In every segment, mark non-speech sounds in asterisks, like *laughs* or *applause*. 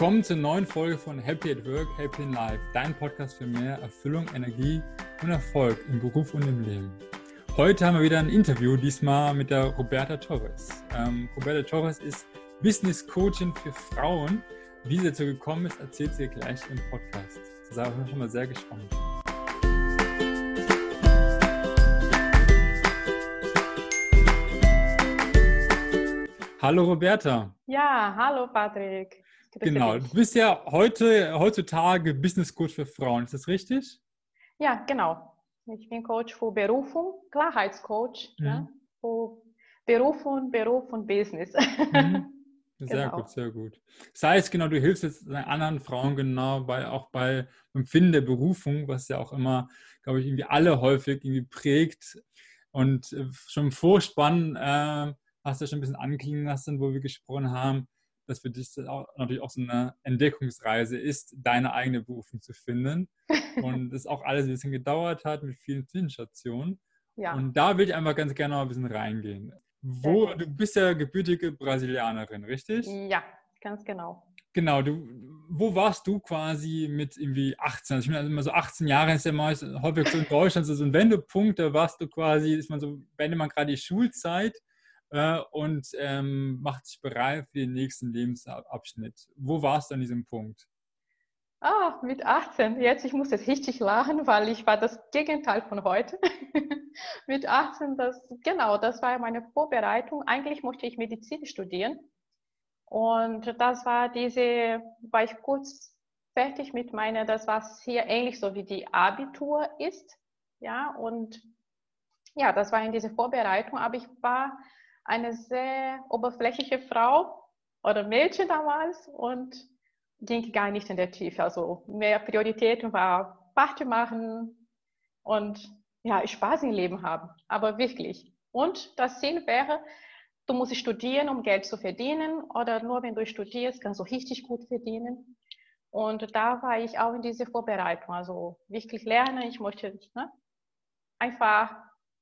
Willkommen zur neuen Folge von Happy at Work, Happy in Life, dein Podcast für mehr Erfüllung, Energie und Erfolg im Beruf und im Leben. Heute haben wir wieder ein Interview, diesmal mit der Roberta Torres. Ähm, Roberta Torres ist Business Coaching für Frauen. Wie sie dazu gekommen ist, erzählt sie gleich im Podcast. Da bin ich schon mal sehr gespannt. Hallo Roberta. Ja, hallo Patrick. Genau, du bist ja heute, heutzutage Business Coach für Frauen, ist das richtig? Ja, genau. Ich bin Coach für Berufung, Klarheitscoach mhm. ja, für Berufung, Beruf und Business. Mhm. *laughs* Sehr genau. gut, sehr gut. Das heißt, genau, du hilfst jetzt anderen Frauen genau bei, auch bei Empfinden der Berufung, was ja auch immer, glaube ich, irgendwie alle häufig irgendwie prägt. Und äh, schon im Vorspann äh, hast du ja schon ein bisschen anklingen lassen, wo wir gesprochen haben, dass für dich das auch, natürlich auch so eine Entdeckungsreise ist, deine eigene Berufung zu finden. *laughs* Und das auch alles ein bisschen gedauert hat mit vielen Zwischenstationen. Ja. Und da will ich einfach ganz gerne noch ein bisschen reingehen. Wo, du bist ja gebürtige Brasilianerin, richtig? Ja, ganz genau. Genau, du, wo warst du quasi mit irgendwie 18? Also ich meine, immer so 18 Jahre ist ja meist häufig so in Deutschland so ein Wendepunkt, da warst du quasi, ist man so, beendet man gerade die Schulzeit äh, und ähm, macht sich bereit für den nächsten Lebensabschnitt. Wo warst du an diesem Punkt? Ah, mit 18. Jetzt, ich muss jetzt richtig lachen, weil ich war das Gegenteil von heute. *laughs* mit 18, das, genau, das war meine Vorbereitung. Eigentlich musste ich Medizin studieren. Und das war diese, war ich kurz fertig mit meiner, das was hier ähnlich so wie die Abitur ist. Ja, und ja, das war in diese Vorbereitung, aber ich war eine sehr oberflächliche Frau oder Mädchen damals und ging gar nicht in der Tiefe. Also mehr Prioritäten war Party machen und ja, Spaß im Leben haben, aber wirklich. Und das Ziel wäre, du musst studieren, um Geld zu verdienen oder nur wenn du studierst, kannst du richtig gut verdienen. Und da war ich auch in dieser Vorbereitung, also wirklich lernen. Ich möchte ne, einfach,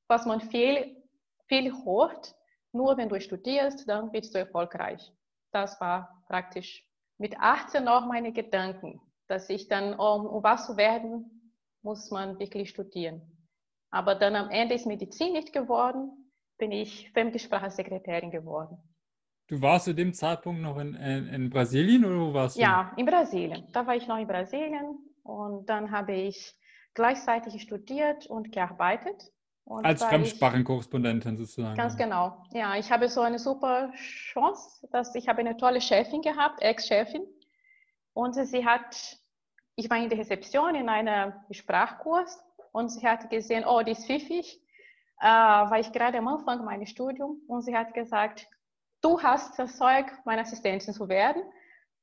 was man viel, viel hört, nur wenn du studierst, dann bist du erfolgreich. Das war praktisch mit 18 noch meine Gedanken, dass ich dann, um, um was zu werden, muss man wirklich studieren. Aber dann am Ende ist Medizin nicht geworden, bin ich Fremdsprachensekretärin geworden. Du warst zu dem Zeitpunkt noch in, in, in, Brasilien oder wo warst du? Ja, in Brasilien. Da war ich noch in Brasilien und dann habe ich gleichzeitig studiert und gearbeitet. Und Als Fremdsprachenkorrespondentin sozusagen. Ganz genau. Ja, ich habe so eine super Chance, dass ich habe eine tolle Chefin gehabt, Ex-Chefin. Und sie hat, ich war in der Rezeption in einem Sprachkurs und sie hat gesehen, oh, die ist pfiffig, äh, war ich gerade am Anfang meines Studiums und sie hat gesagt, du hast das Zeug, meine Assistentin zu werden.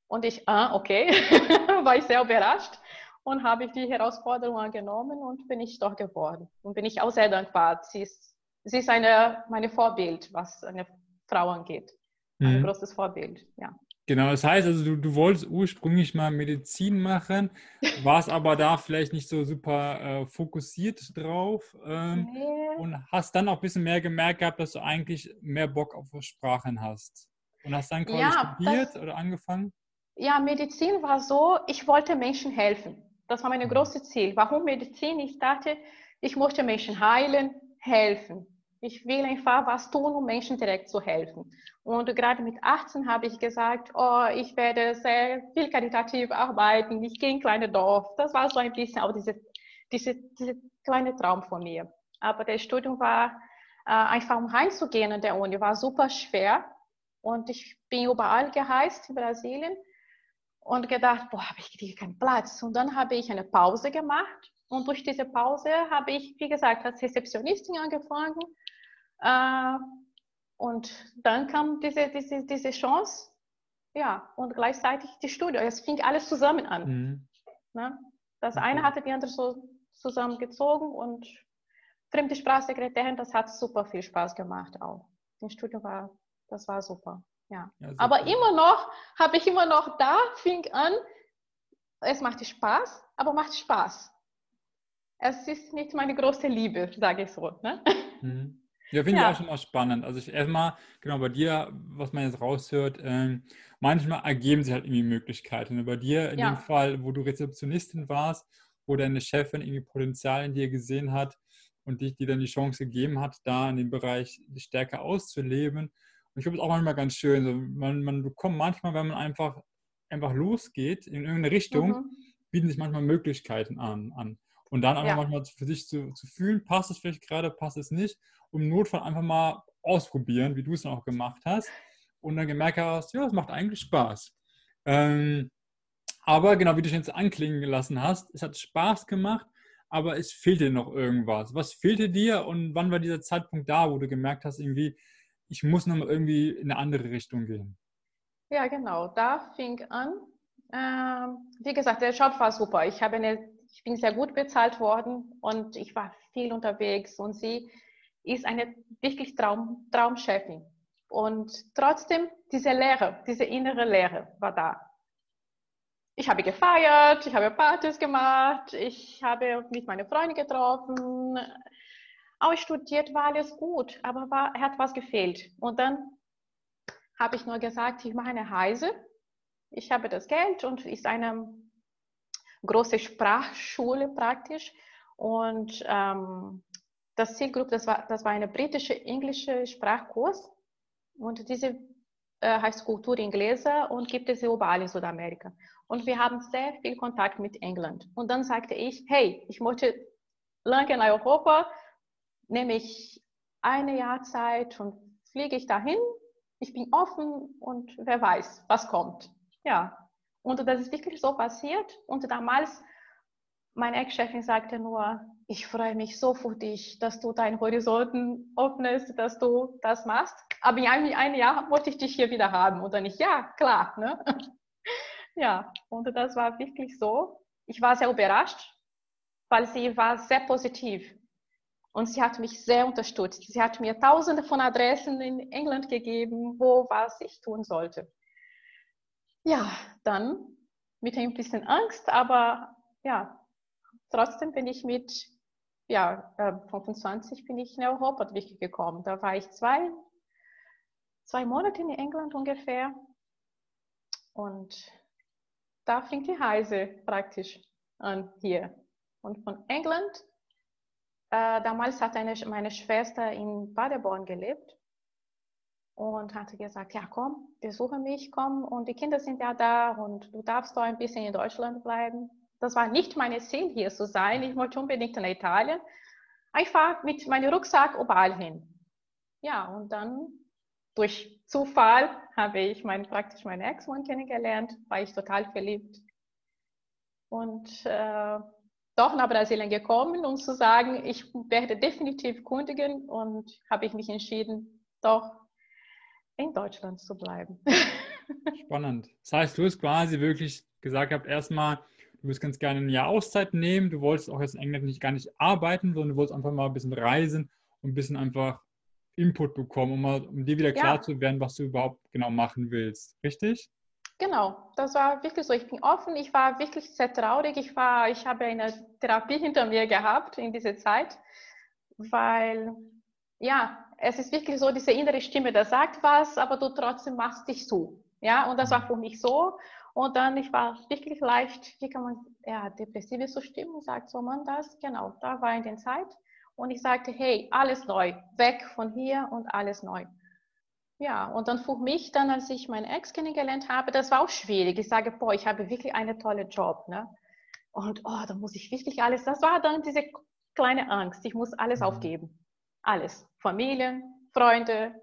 Und ich, ah, okay, *laughs* war ich sehr überrascht und habe ich die Herausforderung angenommen und bin ich doch geworden. Und bin ich auch sehr dankbar. Sie ist, sie ist eine, meine Vorbild, was eine Frau angeht. Ein mhm. großes Vorbild, ja. Genau, das heißt also, du, du wolltest ursprünglich mal Medizin machen, *laughs* warst aber da vielleicht nicht so super äh, fokussiert drauf ähm, nee. und hast dann auch ein bisschen mehr gemerkt gehabt, dass du eigentlich mehr Bock auf Sprachen hast. Und hast dann quasi ja, studiert das, oder angefangen? Ja, Medizin war so, ich wollte Menschen helfen. Das war mein mhm. großes Ziel. Warum Medizin? Ich dachte, ich möchte Menschen heilen, helfen. Ich will einfach was tun, um Menschen direkt zu helfen. Und gerade mit 18 habe ich gesagt, oh, ich werde sehr viel karitativ arbeiten. Ich gehe in ein kleines Dorf. Das war so ein bisschen auch diese, diese, diese kleine Traum von mir. Aber das Studium war äh, einfach, um reinzugehen in der Uni, war super schwer. Und ich bin überall gereist in Brasilien und gedacht, boah, habe ich kriege keinen Platz. Und dann habe ich eine Pause gemacht und durch diese Pause habe ich, wie gesagt, als Rezeptionistin angefangen. Äh, und dann kam diese, diese, diese Chance, ja, und gleichzeitig die Studie. Es fing alles zusammen an. Mhm. Ne? Das eine hatte die andere so zusammengezogen und fremde Sprachsekretärin, das hat super viel Spaß gemacht auch. Das Studium war, das war super. Ja. ja aber cool. immer noch, habe ich immer noch da, fing an, es macht Spaß, aber macht Spaß. Es ist nicht meine große Liebe, sage ich so. Ne? Mhm. Ja, finde ja. ich auch schon mal spannend. Also ich erstmal, genau bei dir, was man jetzt raushört, ähm, manchmal ergeben sich halt irgendwie Möglichkeiten. Bei dir in ja. dem Fall, wo du Rezeptionistin warst, wo deine Chefin irgendwie Potenzial in dir gesehen hat und dich dir dann die Chance gegeben hat, da in dem Bereich die Stärke auszuleben. Und ich glaube, es ist auch manchmal ganz schön. So, man, man bekommt manchmal, wenn man einfach, einfach losgeht in irgendeine Richtung, mhm. bieten sich manchmal Möglichkeiten an. an. Und dann einfach ja. manchmal für sich zu, zu fühlen, passt es vielleicht gerade, passt es nicht, um im Notfall einfach mal ausprobieren, wie du es dann auch gemacht hast. Und dann gemerkt hast, ja, es macht eigentlich Spaß. Ähm, aber genau wie du schon jetzt anklingen gelassen hast, es hat Spaß gemacht, aber es fehlte noch irgendwas. Was fehlte dir und wann war dieser Zeitpunkt da, wo du gemerkt hast, irgendwie, ich muss noch mal irgendwie in eine andere Richtung gehen? Ja, genau. Da fing an. Ähm, wie gesagt, der Job war super. Ich, habe eine, ich bin sehr gut bezahlt worden und ich war viel unterwegs und sie ist eine wirklich Traum, Traumchefin. Und trotzdem, diese Lehre, diese innere Lehre war da ich habe gefeiert, ich habe Partys gemacht, ich habe mit meinen Freunden getroffen, auch studiert war alles gut, aber war, hat was gefehlt. Und dann habe ich nur gesagt, ich mache eine Heise, ich habe das Geld und ist eine große Sprachschule praktisch. Und ähm, das Zielgruppe, das war, das war eine britische englische Sprachkurs. Und diese äh, heißt Kultur Inglese und gibt es überall in Südamerika. Und wir haben sehr viel Kontakt mit England. Und dann sagte ich, hey, ich möchte lange in Europa, nehme ich eine Jahr Zeit und fliege ich dahin. Ich bin offen und wer weiß, was kommt. Ja, und das ist wirklich so passiert. Und damals, meine Ex-Chefin sagte nur, ich freue mich so für dich, dass du deinen Horizonten öffnest, dass du das machst. Aber in einem, einem Jahr wollte ich dich hier wieder haben. Dann ich, ja, klar. Ne? *laughs* Ja, und das war wirklich so. Ich war sehr überrascht, weil sie war sehr positiv. Und sie hat mich sehr unterstützt. Sie hat mir tausende von Adressen in England gegeben, wo was ich tun sollte. Ja, dann mit ein bisschen Angst, aber ja, trotzdem bin ich mit ja, 25 äh, bin ich in Europa wirklich gekommen. Da war ich zwei, zwei Monate in England ungefähr. Und da fing die Reise praktisch an hier. Und von England, äh, damals hat eine, meine Schwester in Paderborn gelebt und hatte gesagt, ja komm, besuche mich, komm und die Kinder sind ja da und du darfst doch ein bisschen in Deutschland bleiben. Das war nicht mein Ziel, hier zu sein. Ich wollte unbedingt nach Italien. Ich fahre mit meinem Rucksack überall hin. Ja, und dann durch Zufall habe ich mein, praktisch meinen Ex-Mann kennengelernt, war ich total verliebt. Und äh, doch nach Brasilien gekommen, um zu sagen, ich werde definitiv kundigen und habe ich mich entschieden, doch in Deutschland zu bleiben. *laughs* Spannend. Das heißt, du hast quasi wirklich gesagt gehabt, erstmal, du willst ganz gerne ein Jahr Auszeit nehmen, du wolltest auch jetzt in England nicht gar nicht arbeiten, sondern du wolltest einfach mal ein bisschen reisen und ein bisschen einfach Input bekommen, um, mal, um dir wieder klar ja. zu werden, was du überhaupt genau machen willst. Richtig? Genau, das war wirklich so. Ich bin offen, ich war wirklich sehr traurig. Ich, war, ich habe eine Therapie *laughs* hinter mir gehabt in dieser Zeit, weil ja, es ist wirklich so, diese innere Stimme, der sagt was, aber du trotzdem machst dich so. Ja, und das war mhm. für mich so. Und dann, ich war wirklich leicht, wie kann man, ja, depressive Stimmung, sagt so man das, genau, da war in der Zeit. Und ich sagte, hey, alles neu, weg von hier und alles neu. Ja, und dann für mich dann, als ich meinen Ex kennengelernt habe, das war auch schwierig. Ich sage, boah, ich habe wirklich einen tollen Job. Ne? Und oh, da muss ich wirklich alles, das war dann diese kleine Angst. Ich muss alles mhm. aufgeben. Alles. Familie, Freunde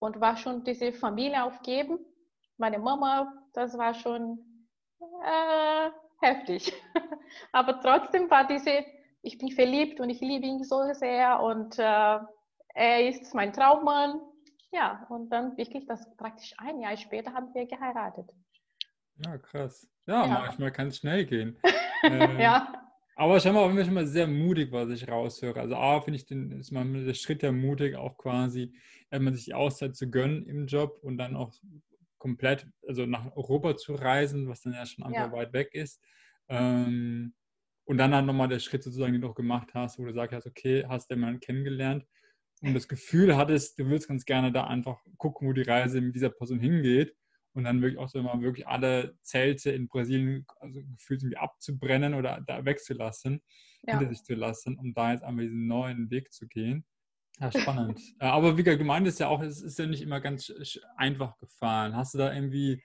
und war schon diese Familie aufgeben. Meine Mama, das war schon äh, heftig. *laughs* Aber trotzdem war diese ich bin verliebt und ich liebe ihn so sehr und äh, er ist mein Traummann. Ja, und dann wirklich, das praktisch ein Jahr später haben wir geheiratet. Ja, krass. Ja, ja. manchmal kann es schnell gehen. *laughs* ähm, ja. Aber schau mal, wenn wir schon mal sehr mutig, was ich raushöre. Also A, finde ich, den, ist man der Schritt ja mutig, auch quasi, wenn man sich die Auszeit zu gönnen im Job und dann auch komplett, also nach Europa zu reisen, was dann ja schon einfach ja. weit weg ist. Ähm, und dann halt nochmal der Schritt sozusagen, den du noch gemacht hast, wo du gesagt hast, okay, hast den Mann kennengelernt und das Gefühl hattest, du würdest ganz gerne da einfach gucken, wo die Reise mit dieser Person hingeht und dann wirklich auch so immer wirklich alle Zelte in Brasilien also gefühlt irgendwie abzubrennen oder da wegzulassen, ja. hinter sich zu lassen, um da jetzt einmal diesen neuen Weg zu gehen. Ja, spannend. *laughs* Äh, aber wie gemeint ist ja auch, es ist ja nicht immer ganz einfach gefahren. Hast du da irgendwie,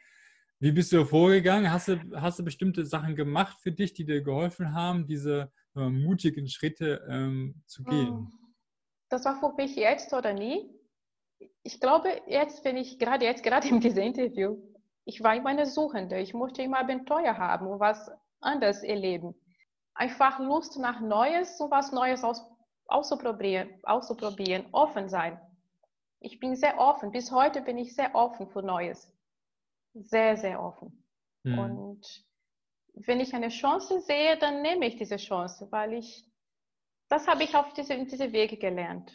wie bist du vorgegangen? Hast du, hast du bestimmte Sachen gemacht für dich, die dir geholfen haben, diese äh, mutigen Schritte ähm, zu gehen? Hm. Das war für mich jetzt oder nie. Ich glaube, jetzt, wenn ich gerade jetzt, gerade in diesem Interview, ich war immer eine Suchende. Ich musste immer Abenteuer haben und was anderes erleben. Einfach Lust nach Neues und was Neues aus, auszuprobieren, auszuprobieren, offen sein. Ich bin sehr offen. Bis heute bin ich sehr offen für Neues. Sehr, sehr offen. Mhm. Und wenn ich eine Chance sehe, dann nehme ich diese Chance, weil ich, das habe ich auf diese, diese Wege gelernt.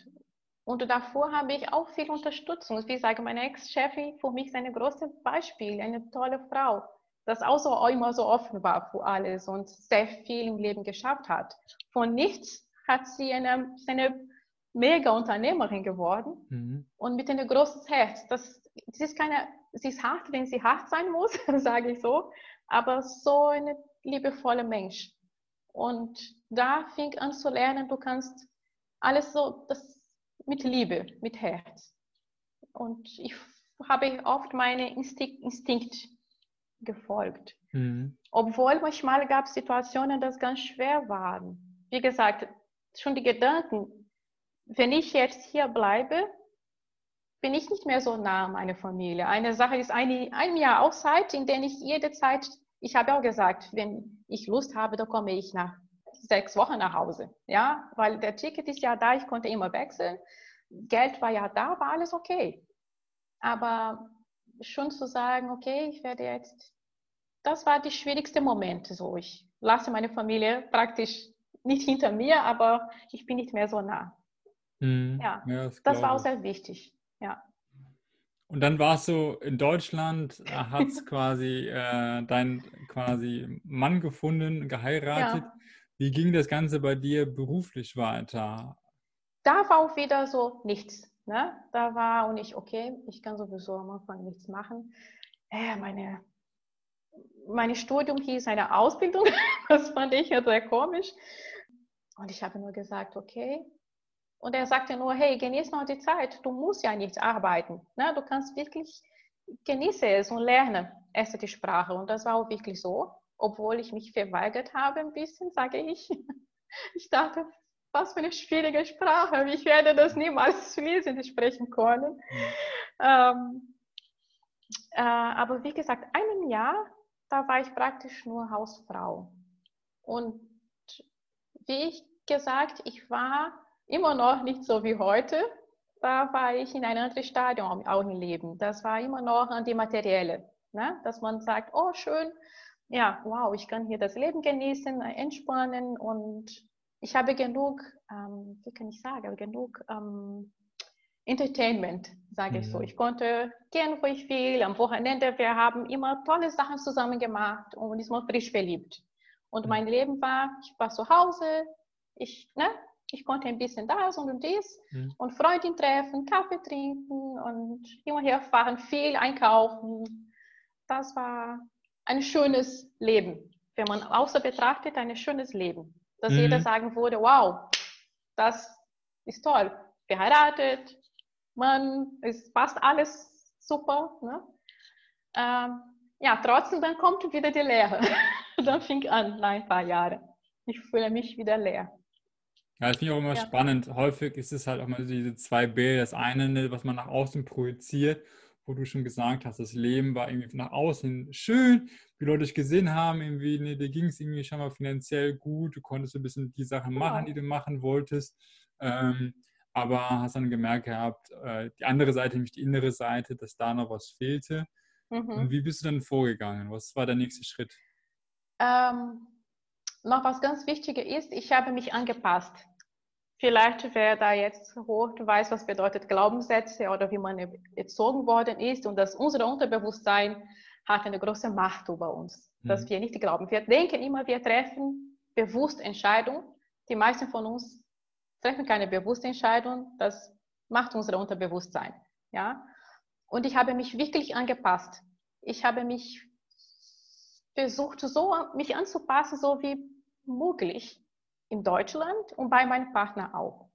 Und davor habe ich auch viel Unterstützung. Wie ich sage, meine Ex-Chefin für mich ist ein großes Beispiel, eine tolle Frau, das auch so immer so offen war für alles und sehr viel im Leben geschafft hat. Von nichts hat sie eine, eine Mega-Unternehmerin geworden mhm. und mit einem großen Herz. Das, das ist keine, sie ist hart, wenn sie hart sein muss, *laughs* sage ich so, aber so eine liebevolle Mensch. Und da fing an zu lernen, du kannst alles so das mit Liebe, mit Herz. Und ich habe oft meine Instinkt, Instinkt gefolgt. Mhm. Obwohl manchmal gab es Situationen, die ganz schwer waren. Wie gesagt, schon die Gedanken, wenn ich jetzt hier bleibe, bin ich nicht mehr so nah an meiner Familie. Eine Sache ist eine, ein Jahr Auszeit, in der ich jede Zeit, ich habe auch gesagt, wenn ich Lust habe, dann komme ich nach sechs Wochen nach Hause. Ja, weil der Ticket ist ja da, ich konnte immer wechseln. Geld war ja da, war alles okay. Aber schon zu sagen, okay, ich werde jetzt, das war der schwierigste Moment. So, ich lasse meine Familie praktisch nicht hinter mir, aber ich bin nicht mehr so nah. Mhm. Ja, ja, das, das war auch sehr wichtig. Ja. Und dann warst du in Deutschland, äh, hast *laughs* quasi äh, deinen quasi Mann gefunden, geheiratet. Ja. Wie ging das Ganze bei dir beruflich weiter? Da war auch wieder so nichts. Ne? Da war und ich, okay, ich kann sowieso am Anfang nichts machen. Äh, meine, meine Studium hieß eine Ausbildung. *laughs* das fand ich ja sehr komisch. Und ich habe nur gesagt, okay. Und er sagte nur, hey, genieß noch die Zeit. Du musst ja nicht arbeiten. Ne? Du kannst wirklich genieße es und lerne erst die Sprache. Und das war auch wirklich so, obwohl ich mich verweigert habe ein bisschen, sage ich. *laughs* Ich dachte, was für eine schwierige Sprache. Ich werde das niemals fließend sprechen können. Mhm. Ähm, äh, aber wie gesagt, einem Jahr, da war ich praktisch nur Hausfrau. Und wie ich gesagt, ich war immer noch nicht so wie heute. Da war ich in einem anderen Stadium auch im Leben. Das war immer noch an die Materielle. Ne? Dass man sagt, oh schön, ja, wow, ich kann hier das Leben genießen, entspannen und ich habe genug, ähm, wie kann ich sagen, genug ähm, Entertainment, sage mhm. ich so. Mhm. Ich konnte gehen, wo ich will, am Wochenende. Wir haben immer tolle Sachen zusammen gemacht und ist mal frisch verliebt. Und mhm. mein Leben war, ich war zu Hause, ich, ne, ich konnte ein bisschen das und dies mhm. und Freundin treffen, Kaffee trinken und immer her fahren, viel einkaufen. Das war ein schönes Leben. Wenn man außer betrachtet, ein schönes Leben. Dass mhm. jeder sagen würde, wow, das ist toll. Verheiratet, man, es passt alles super. Ne? Ähm, ja, trotzdem, dann kommt wieder die Lehre. *laughs* dann fing an, nach ein paar Jahren. Ich fühle mich wieder leer. Ja, das finde ich auch immer ja. spannend. Häufig ist es halt auch mal diese zwei B. Das eine, ne, was man nach außen projiziert, wo du schon gesagt hast, das Leben war irgendwie nach außen schön, wie Leute dich gesehen haben, irgendwie, ne, dir ging es irgendwie schon mal finanziell gut, du konntest ein bisschen die Sachen machen, die du machen wolltest. Ähm, aber hast dann gemerkt gehabt, äh, die andere Seite, nämlich die innere Seite, dass da noch was fehlte. Mhm. Und wie bist du dann vorgegangen? Was war der nächste Schritt? Ähm, noch was ganz Wichtiges ist, ich habe mich angepasst. Vielleicht wer da jetzt hoch weiß, was bedeutet Glaubenssätze oder wie man erzogen worden ist und dass unser Unterbewusstsein hat eine große Macht über uns, mhm. dass wir nicht glauben. Wir denken immer, wir treffen bewusst Entscheidungen. Die meisten von uns treffen keine bewusste Entscheidung. Das macht unser Unterbewusstsein. Ja? Und ich habe mich wirklich angepasst. Ich habe mich versucht, so mich anzupassen, so wie möglich in Deutschland und bei meinem Partner auch.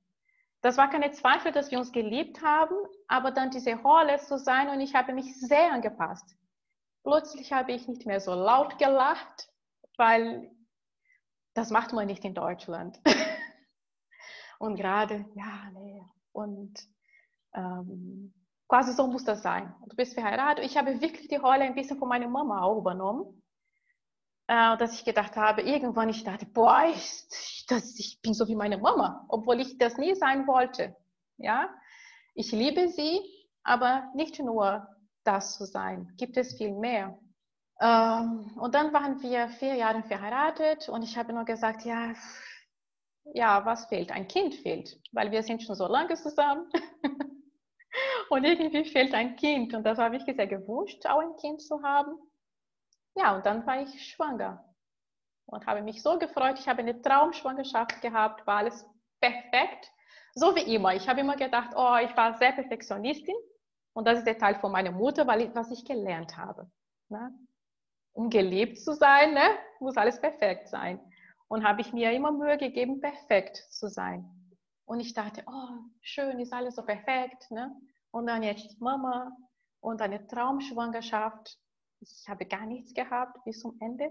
Das war keine Zweifel, dass wir uns geliebt haben, aber dann diese Rolle zu sein und ich habe mich sehr angepasst. Plötzlich habe ich nicht mehr so laut gelacht, weil das macht man nicht in Deutschland. *laughs* und gerade, ja, nee. Und ähm, quasi so muss das sein. Du bist verheiratet. Ich habe wirklich die Rolle ein bisschen von meiner Mama auch übernommen. Äh, dass ich gedacht habe, irgendwann ich dachte, boah, ich, das, ich bin so wie meine Mama, obwohl ich das nie sein wollte. Ja, ich liebe sie, aber nicht nur das zu sein, gibt es viel mehr. Ähm, und dann waren wir vier Jahre verheiratet und ich habe nur gesagt, ja, ja, was fehlt? Ein Kind fehlt, weil wir sind schon so lange zusammen. *laughs* und irgendwie fehlt ein Kind. Und das habe ich sehr gewünscht, auch ein Kind zu haben. Ja, und dann war ich schwanger und habe mich so gefreut. Ich habe eine Traumschwangerschaft gehabt, war alles perfekt. So wie immer. Ich habe immer gedacht, oh, ich war sehr Perfektionistin. Und das ist der Teil von meiner Mutter, weil ich, was ich gelernt habe. Ne? Um geliebt zu sein, ne, muss alles perfekt sein. Und habe ich mir immer Mühe gegeben, perfekt zu sein. Und ich dachte, oh, schön, ist alles so perfekt. Ne? Und dann jetzt Mama und eine Traumschwangerschaft. Ich habe gar nichts gehabt bis zum Ende.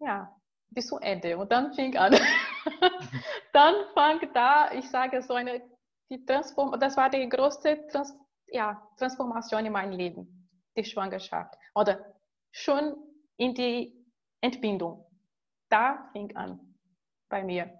Ja, bis zum Ende. Und dann fing an. *laughs* dann fang da, ich sage so eine, die Transform das war die größte Trans ja, Transformation in meinem Leben, die Schwangerschaft. Oder schon in die Entbindung. Da fing an bei mir.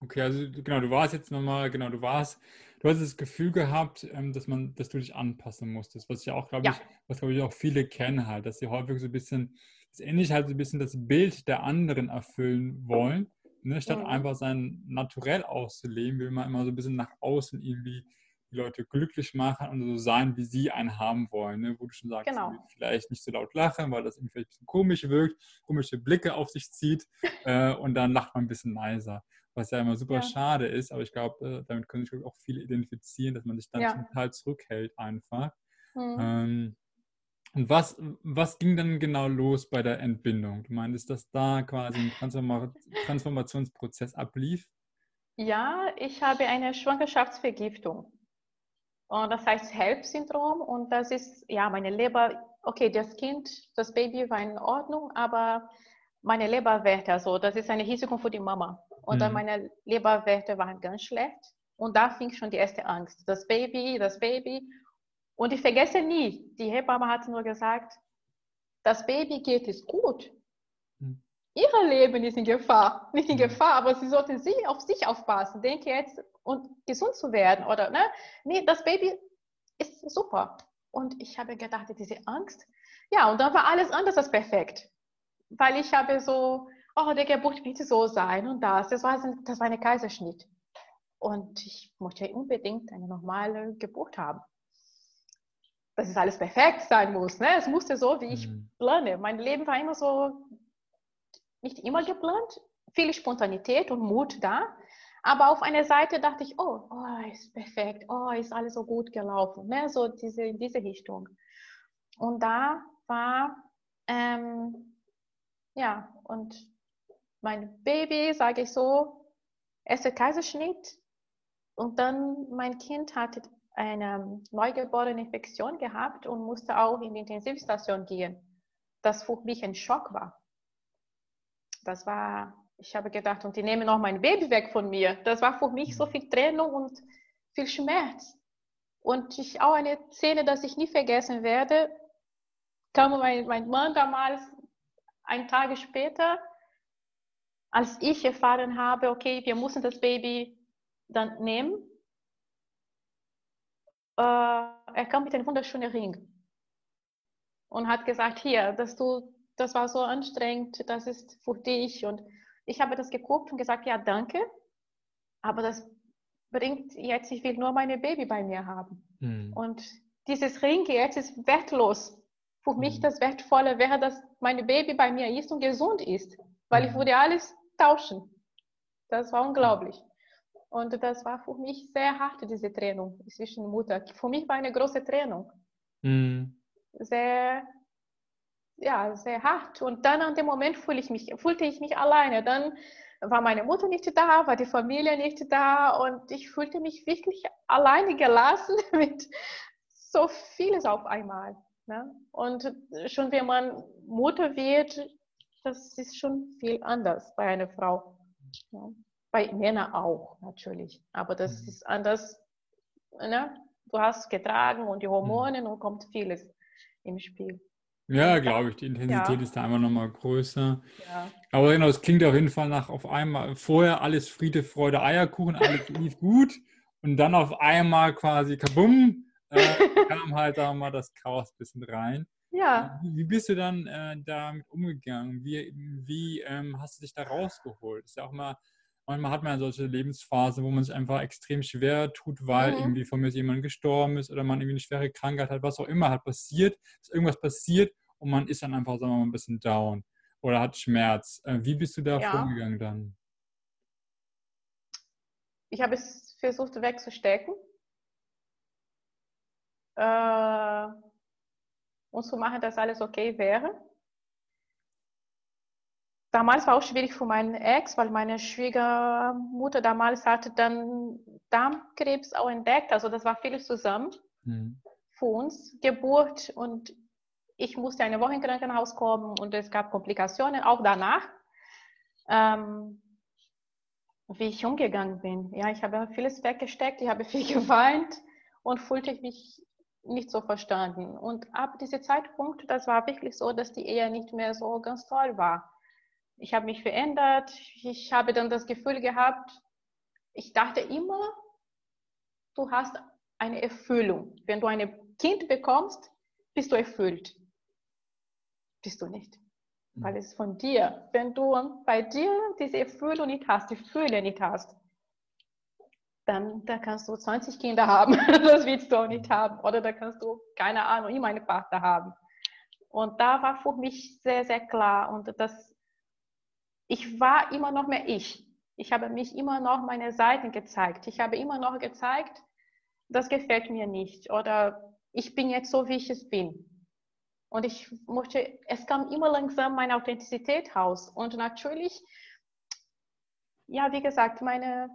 Okay, also genau, du warst jetzt nochmal, genau, du warst, du hast das Gefühl gehabt, ähm, dass man, dass du dich anpassen musstest, was ja auch, glaube ja. ich, was glaube ich auch viele kennen halt, dass sie häufig so ein bisschen, das ähnlich halt so ein bisschen das Bild der anderen erfüllen wollen, ne? statt mhm. einfach sein Naturell auszuleben, will man immer so ein bisschen nach außen irgendwie die Leute glücklich machen und so sein, wie sie einen haben wollen. Ne? Wo du schon sagst, genau. vielleicht nicht so laut lachen, weil das irgendwie vielleicht ein bisschen komisch wirkt, komische Blicke auf sich zieht *laughs* äh, und dann lacht man ein bisschen leiser. Was ja immer super ja. schade ist, aber ich glaube, äh, damit können sich auch viele identifizieren, dass man sich dann ja. zum Teil zurückhält einfach. Mhm. Ähm, und was, was ging dann genau los bei der Entbindung? Du meintest, dass da quasi ein Transformationsprozess ablief? Ja, ich habe eine Schwangerschaftsvergiftung. Und das heißt HELP-Syndrom und das ist, ja, meine Leber, okay, das Kind, das Baby war in Ordnung, aber meine Leberwerte, also das ist ein Risiko für die Mama. Und mhm. dann meine Leberwerte waren ganz schlecht und da fing schon die erste Angst. Das Baby, das Baby. Und ich vergesse nie, die Hebamme hat nur gesagt, das Baby geht es gut. Mhm. Ihr Leben ist in Gefahr. Nicht in mhm. Gefahr, aber sie sollten sie auf sich aufpassen. Denke jetzt, und gesund zu werden oder ne? Nee, das Baby ist super. Und ich habe gedacht, diese Angst. Ja, und dann war alles anders als perfekt. Weil ich habe so, oh, der Geburt wird so sein und das. Das war, das war eine Kaiserschnitt. Und ich möchte unbedingt eine normale Geburt haben. Dass es alles perfekt sein muss. Ne? Es musste so, wie ich mhm. plane. Mein Leben war immer so, nicht immer geplant. Viel Spontanität und Mut da. Aber auf einer Seite dachte ich, oh, oh, ist perfekt, oh, ist alles so gut gelaufen, ne? so diese, in diese Richtung. Und da war, ähm, ja, und mein Baby, sage ich so, erster Kaiserschnitt und dann mein Kind hatte eine neugeborene Infektion gehabt und musste auch in die Intensivstation gehen. Das für mich ein Schock war. Das war ich habe gedacht, und die nehmen noch mein Baby weg von mir. Das war für mich so mhm. viel Trennung und viel Schmerz. Und ich auch eine Szene, dass ich nie vergessen werde, kam mein, mein Mann damals, ein Tag später, als ich erfahren habe, okay, wir müssen das Baby dann nehmen. Äh, er kam mit einem wunderschönen Ring und hat gesagt, hier, dass du, das war so anstrengend, das ist für dich und ich habe das geguckt und gesagt, ja, danke, aber das bringt jetzt, ich will nur meine Baby bei mir haben. Mhm. Und dieses Ring jetzt ist wertlos. Für mhm. mich hm. das Wertvolle wäre, dass meine Baby bei mir ist und gesund ist, weil ich hm. würde alles tauschen. Das war unglaublich. Und das war für mich sehr hart, diese Trennung zwischen Mutter. Für mich war eine große Trennung. Mhm. Sehr, ja, sehr hart. Und dann an dem Moment fühlte ich mich, fühlte ich mich alleine. Dann war meine Mutter nicht da, war die Familie nicht da und ich fühlte mich wirklich alleine gelassen *laughs* mit so vieles auf einmal. Ne? Und schon wenn man Mutter wird, das ist schon viel anders bei einer Frau. Ja. Bei Männern auch natürlich, aber das mhm. ist anders. Ne? Du hast getragen und die Hormone mhm. und kommt vieles im Spiel. Ja, glaube ich, die Intensität ja. ist da einfach nochmal größer. Ja. Aber genau, es klingt auf jeden Fall nach auf einmal, vorher alles Friede, Freude, Eierkuchen, alles *laughs* lief gut und dann auf einmal quasi kabum, äh, *laughs* kam halt da mal das Chaos ein bisschen rein. Ja. Wie, wie bist du dann äh, damit umgegangen? Wie, wie ähm, hast du dich da rausgeholt? ist ja auch mal, manchmal hat man solche Lebensphasen, wo man sich einfach extrem schwer tut, weil mhm. irgendwie von mir jemand gestorben ist oder man irgendwie eine schwere Krankheit hat, was auch immer halt passiert, ist irgendwas passiert und man ist dann einfach, sagen wir mal, ein bisschen down oder hat Schmerz. Äh, wie bist du da ja. vorgegangen dann? Ich habe es versucht wegzustecken. Äh, und zu machen, dass alles okay wäre. Damals war auch schwierig für meinen Ex, weil meine Schwiegermutter damals hatte dann Darmkrebs auch entdeckt. Also das war vieles zusammen mhm. für uns. Geburt und ich musste eine Woche im Krankenhaus kommen und es gab Komplikationen auch danach. Ähm, wie ich umgegangen bin. Ja, ich habe vieles weggesteckt, ich habe viel *laughs* geweint und fühlte mich nicht so verstanden. Und ab diesem Zeitpunkt, das war wirklich so, dass die Ehe nicht mehr so ganz toll war. Ich habe mich verändert. Ich habe dann das Gefühl gehabt, ich dachte immer, du hast eine Erfüllung. Wenn du ein Kind bekommst, bist du erfüllt. Bist du nicht. Mhm. Weil es von dir, wenn du bei dir diese Erfüllung nicht hast, die Fülle nicht hast, dann da kannst du 20 Kinder haben, *laughs* das willst du auch nicht haben. Oder da kannst du, keine Ahnung, immer eine Partner haben. Und da war für mich sehr, sehr klar. Und das, ich war immer noch mehr ich. Ich habe mich immer noch meine Seiten gezeigt. Ich habe immer noch gezeigt, das gefällt mir nicht. Oder ich bin jetzt so, wie ich es bin. Und ich möchte, es kam immer langsam meine Authentizität raus. Und natürlich, ja, wie gesagt, meine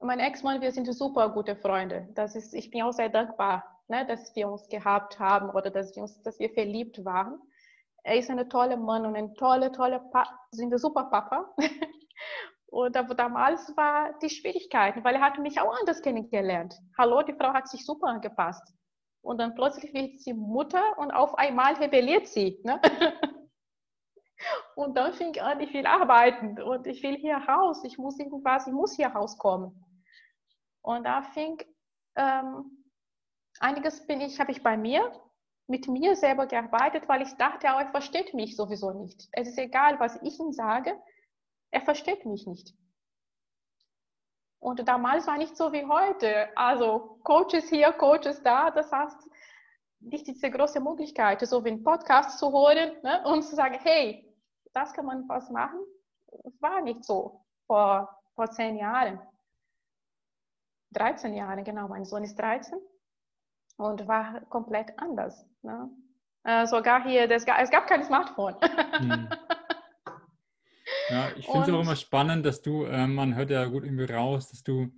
mein Ex-Mann, wir sind super gute Freunde. Das ist, ich bin auch sehr dankbar, ne, dass wir uns gehabt haben oder dass wir, uns, dass wir verliebt waren. Er ist ein toller Mann und ein toller, toller, pa sind ein super Papa. *laughs* und aber damals war die Schwierigkeiten, weil er hat mich auch anders kennengelernt. Hallo, die Frau hat sich super angepasst. Und dann plötzlich wird sie Mutter und auf einmal rebelliert sie. Ne? *laughs* Und dann fing an, ich will arbeiten und ich will hier raus, ich muss irgendwas, ich muss hier rauskommen. Und da fing ähm, einiges bin ich, habe ich bei mir mit mir selber gearbeitet, weil ich dachte, er versteht mich sowieso nicht. Es ist egal, was ich ihm sage, er versteht mich nicht. Und damals war nicht so wie heute. Also Coaches hier, Coaches da. Das heißt, nicht diese große Möglichkeit, so wie einen Podcast zu hören ne, und zu sagen, hey, das kann man was machen. War nicht so vor, vor zehn Jahren. 13 Jahren, genau. Mein Sohn ist 13 und war komplett anders. Ne? Äh, sogar hier, das, es gab kein Smartphone. Hm. *laughs* Ja, ich finde es auch immer spannend, dass du, äh, man hört ja gut irgendwie raus, dass du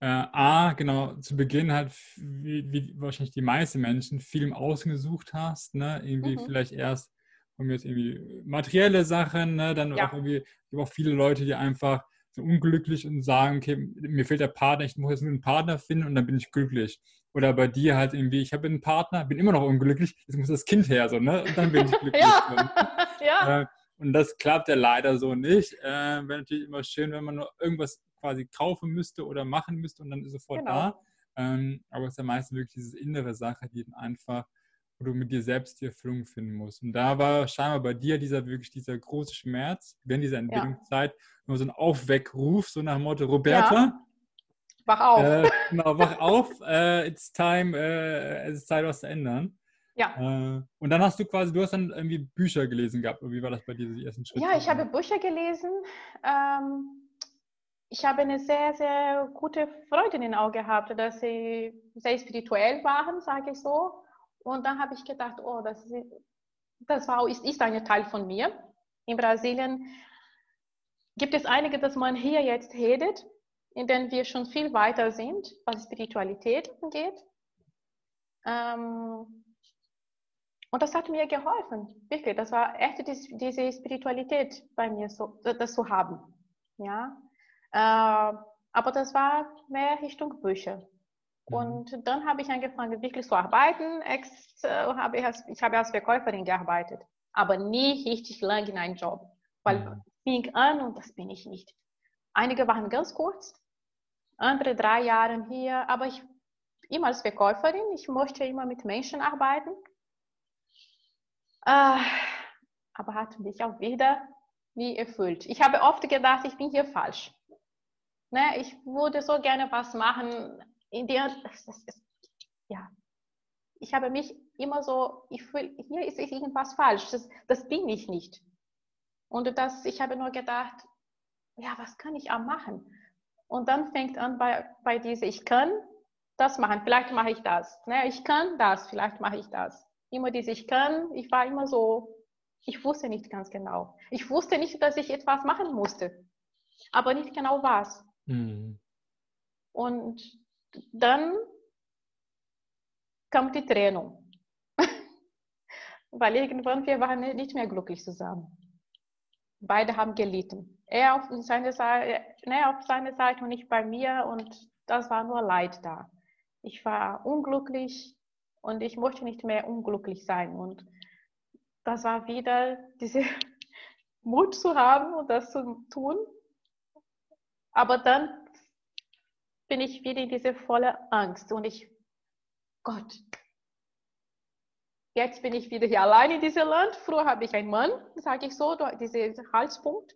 äh, A, genau, zu Beginn halt, wie, wie, wahrscheinlich die meisten Menschen, viel im Außen gesucht hast, ne? Irgendwie mhm. vielleicht erst mir jetzt irgendwie materielle Sachen, ne? dann ja. auch irgendwie, gibt auch viele Leute, die einfach unglücklich und sagen, okay, mir fehlt der Partner, ich muss jetzt nur einen Partner finden und dann bin ich glücklich. Oder bei dir halt irgendwie, ich habe einen Partner, bin immer noch unglücklich, jetzt muss das Kind her, so, ne? Und dann bin ich *laughs* glücklich. ja. *laughs* ja. Äh, und das klappt ja leider so nicht. Äh, Wäre natürlich immer schön, wenn man nur irgendwas quasi kaufen müsste oder machen müsste und dann ist sofort genau. da. Ähm, aber es ist ja meistens wirklich diese innere Sache, die dann einfach wo du mit dir selbst die Erfüllung finden musst. Und da war scheinbar bei dir dieser wirklich dieser große Schmerz während dieser Entwicklungszeit ja. nur so ein Aufweckruf, so nach dem Motto, Roberta, ja. wach auf. Äh, genau, wach auf, äh, it's time, äh, es ist Zeit, was zu ändern. Ja. Äh, und dann hast du quasi, du hast dann irgendwie Bücher gelesen gehabt. Wie war das bei dir, die ersten Schritte? Ja, ich habe Bücher gelesen. Ähm, ich habe eine sehr, sehr gute Freundin auch gehabt, dass sie sehr spirituell waren, sage ich so. Und dann habe ich gedacht, oh, das, ist, das war, ist, ist ein Teil von mir. In Brasilien gibt es einige, dass man hier jetzt redet, in denen wir schon viel weiter sind, was Spiritualität angeht. Ähm, und das hat mir geholfen, wirklich. Das war echt diese Spiritualität bei mir, so, das zu haben. Ja, äh, aber das war mehr Richtung Bücher. Mhm. Und dann habe ich angefangen, wirklich zu arbeiten. Ex, äh, habe ich, als, ich habe als Verkäuferin gearbeitet, aber nie richtig lang in einem Job, weil mhm. fing an und das bin ich nicht. Einige waren ganz kurz, andere drei Jahre hier, aber ich immer als Verkäuferin, ich möchte immer mit Menschen arbeiten. Äh, aber hat mich auch wieder nie erfüllt. Ich habe oft gedacht, ich bin hier falsch. Ne, ich würde so gerne was machen, in der, ja, ich habe mich immer so, ich fühle, hier ist irgendwas falsch, das, das bin ich nicht. Und das, ich habe nur gedacht, ja, was kann ich auch machen? Und dann fängt an bei, bei diese, ich kann das machen, vielleicht mache ich das. Ne? Ich kann das, vielleicht mache ich das. Immer diese, ich kann, ich war immer so, ich wusste nicht ganz genau. Ich wusste nicht, dass ich etwas machen musste, aber nicht genau was. Mhm. Und dann kam die Trennung. *laughs* Weil irgendwann wir waren nicht mehr glücklich zusammen. Beide haben gelitten. Er auf seine Seite, ne, seine Seite und ich bei mir und das war nur Leid da. Ich war unglücklich und ich möchte nicht mehr unglücklich sein. Und das war wieder *laughs* diese Mut zu haben und das zu tun. Aber dann bin ich wieder in diese volle Angst und ich, Gott, jetzt bin ich wieder hier allein in diesem Land. Früher habe ich einen Mann, sage ich so, dieser Halspunkt.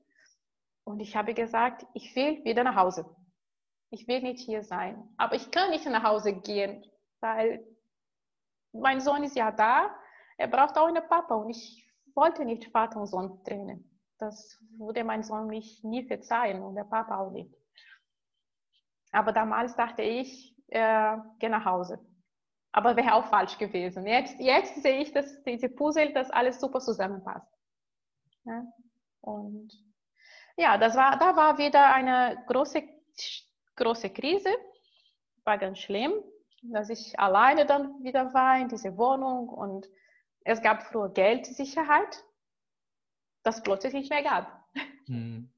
Und ich habe gesagt, ich will wieder nach Hause. Ich will nicht hier sein. Aber ich kann nicht nach Hause gehen, weil mein Sohn ist ja da. Er braucht auch einen Papa und ich wollte nicht Vater und Sohn trennen. Das würde mein Sohn mich nie verzeihen und der Papa auch nicht. Aber damals dachte ich, äh, geh nach Hause. Aber wäre auch falsch gewesen. Jetzt, jetzt sehe ich, dass diese Puzzle, dass alles super zusammenpasst. Ja? Und ja, das war, da war wieder eine große, große Krise. War ganz schlimm, dass ich alleine dann wieder war in dieser Wohnung und es gab früher Geldsicherheit, das plötzlich nicht mehr gab. Mhm.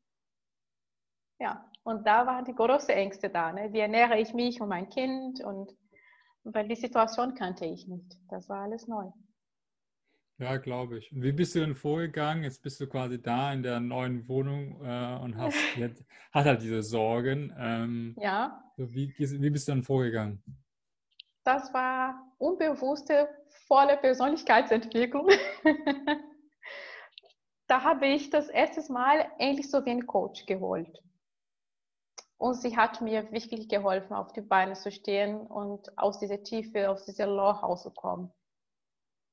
Ja, und da waren die großen Ängste da. Ne? Wie ernähre ich mich und mein Kind? Und weil die Situation kannte ich nicht. Das war alles neu. Ja, glaube ich. Und wie bist du denn vorgegangen? Jetzt bist du quasi da in der neuen Wohnung äh, und hast, *laughs* jetzt, hast halt diese Sorgen. Ähm, ja. Wie, wie bist du dann vorgegangen? Das war unbewusste, volle Persönlichkeitsentwicklung. *laughs* da habe ich das erste Mal endlich so wie einen Coach geholt. Und sie hat mir wirklich geholfen, auf die Beine zu stehen und aus dieser Tiefe, aus dieser Loch rauszukommen.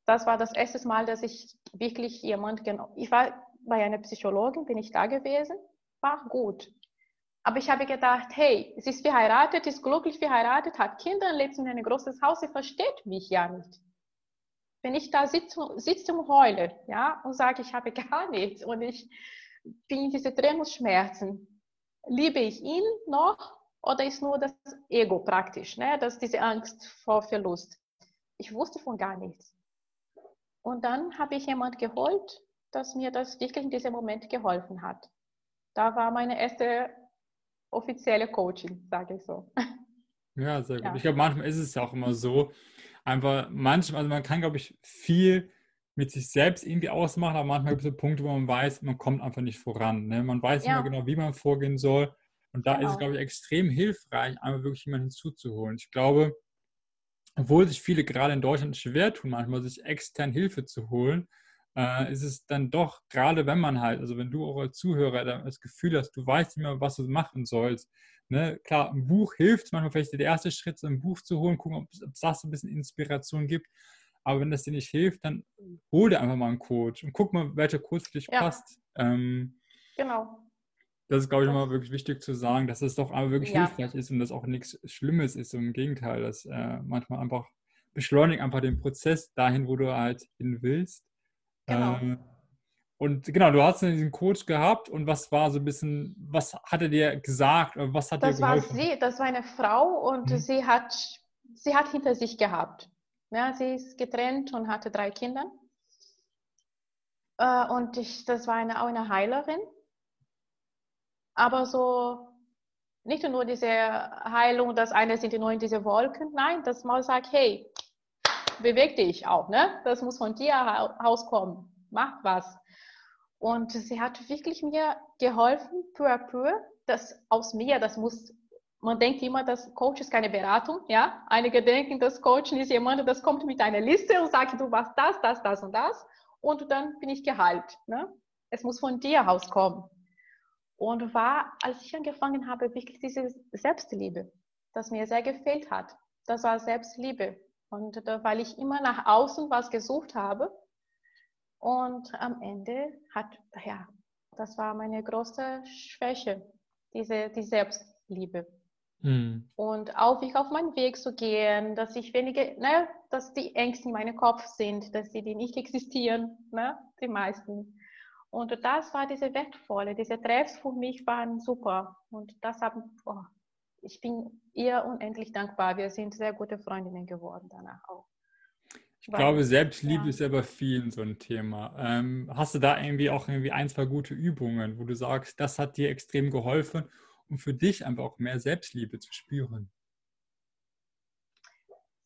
Das war das erste Mal, dass ich wirklich jemand genau. Ich war bei einer Psychologin, bin ich da gewesen, war gut. Aber ich habe gedacht, hey, sie ist verheiratet, ist glücklich verheiratet, hat Kinder, lebt in einem großes Haus, sie versteht mich ja nicht. Wenn ich da sitze, sitze und heule, ja, und sage, ich habe gar nichts und ich bin in diese Trennungsschmerzen, liebe ich ihn noch oder ist nur das Ego praktisch, ne? das ist diese Angst vor Verlust. Ich wusste von gar nichts. Und dann habe ich jemand geholt, dass mir das wirklich in diesem Moment geholfen hat. Da war meine erste offizielle Coaching, sage ich so. *laughs* Ja, sehr gut. Ja. Ich glaube, manchmal ist es ja auch immer so, einfach manchmal, also man kann, glaube ich, viel mit sich selbst irgendwie ausmachen, aber manchmal gibt es so Punkte, wo man weiß, man kommt einfach nicht voran. Ne? Man weiß ja. immer genau, wie man vorgehen soll. Und da genau. ist es, genau. glaube ich, extrem hilfreich, einmal wirklich jemanden hinzuzuholen. Ich glaube, obwohl sich viele gerade in Deutschland schwer tun, manchmal sich extern Hilfe zu holen, äh, ist es dann doch, gerade wenn man halt, also wenn du auch als Zuhörer das Gefühl hast, du weißt nicht mehr, was du machen sollst. Ne? Klar, ein Buch hilft, manchmal vielleicht der erste Schritt, so ein Buch zu holen, gucken, ob es das ein bisschen Inspiration gibt. Aber wenn das dir nicht hilft, dann hol dir einfach mal einen Coach und guck mal, welcher Coach für dich ja. passt. Ähm, genau. Das ist, glaube ich, immer wirklich wichtig zu sagen, dass es doch aber wirklich ja. hilfreich ist und dass auch nichts Schlimmes ist. Im Gegenteil, dass äh, manchmal einfach beschleunigt einfach den Prozess dahin, wo du halt hin willst. Genau. Ähm, und genau, du hast diesen Coach gehabt und was war so ein bisschen, was hat er dir gesagt? Was hat das dir geholfen? War sie, das war eine Frau und mhm. sie, hat, sie hat hinter sich gehabt. Ja, sie ist getrennt und hatte drei Kinder. Äh, und ich, das war eine, auch eine Heilerin. Aber so nicht nur diese Heilung, das eine sind nur in diese Wolken, nein, dass man sagt, hey, beweg dich auch, ne? Das muss von dir rauskommen. Mach was. Und sie hat wirklich mir geholfen, peu à peu, dass aus mir, das muss, man denkt immer, dass Coach ist keine Beratung, ja. Einige denken, dass Coach ist jemand, das kommt mit einer Liste und sagt, du machst das, das, das und das und dann bin ich geheilt. Ne? Es muss von dir rauskommen. Und war, als ich angefangen habe, wirklich diese Selbstliebe, das mir sehr gefehlt hat. Das war Selbstliebe. Und weil ich immer nach außen was gesucht habe, und am Ende hat, ja, das war meine große Schwäche, diese die Selbstliebe. Mhm. Und auch wie auf meinen Weg zu gehen, dass ich wenige, ne, dass die Ängste in meinem Kopf sind, dass sie die nicht existieren, ne, die meisten. Und das war diese wertvolle, diese Treffs für mich waren super. Und das haben, oh, ich bin ihr unendlich dankbar. Wir sind sehr gute Freundinnen geworden danach auch. Ich Weil, glaube, Selbstliebe ja. ist ja bei vielen so ein Thema. Ähm, hast du da irgendwie auch irgendwie ein, zwei gute Übungen, wo du sagst, das hat dir extrem geholfen, um für dich einfach auch mehr Selbstliebe zu spüren?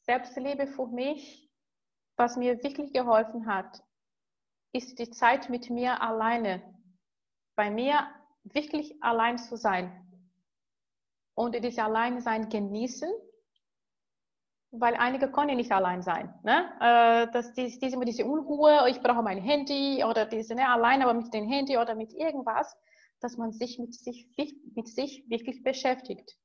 Selbstliebe für mich, was mir wirklich geholfen hat, ist die Zeit mit mir alleine. Bei mir wirklich allein zu sein. Und dieses Alleinsein genießen weil einige können nicht allein sein. Ne? Äh, das, die, diese, diese Unruhe, ich brauche mein Handy oder diese, ne, allein aber mit dem Handy oder mit irgendwas, dass man sich mit sich, mit sich wirklich beschäftigt.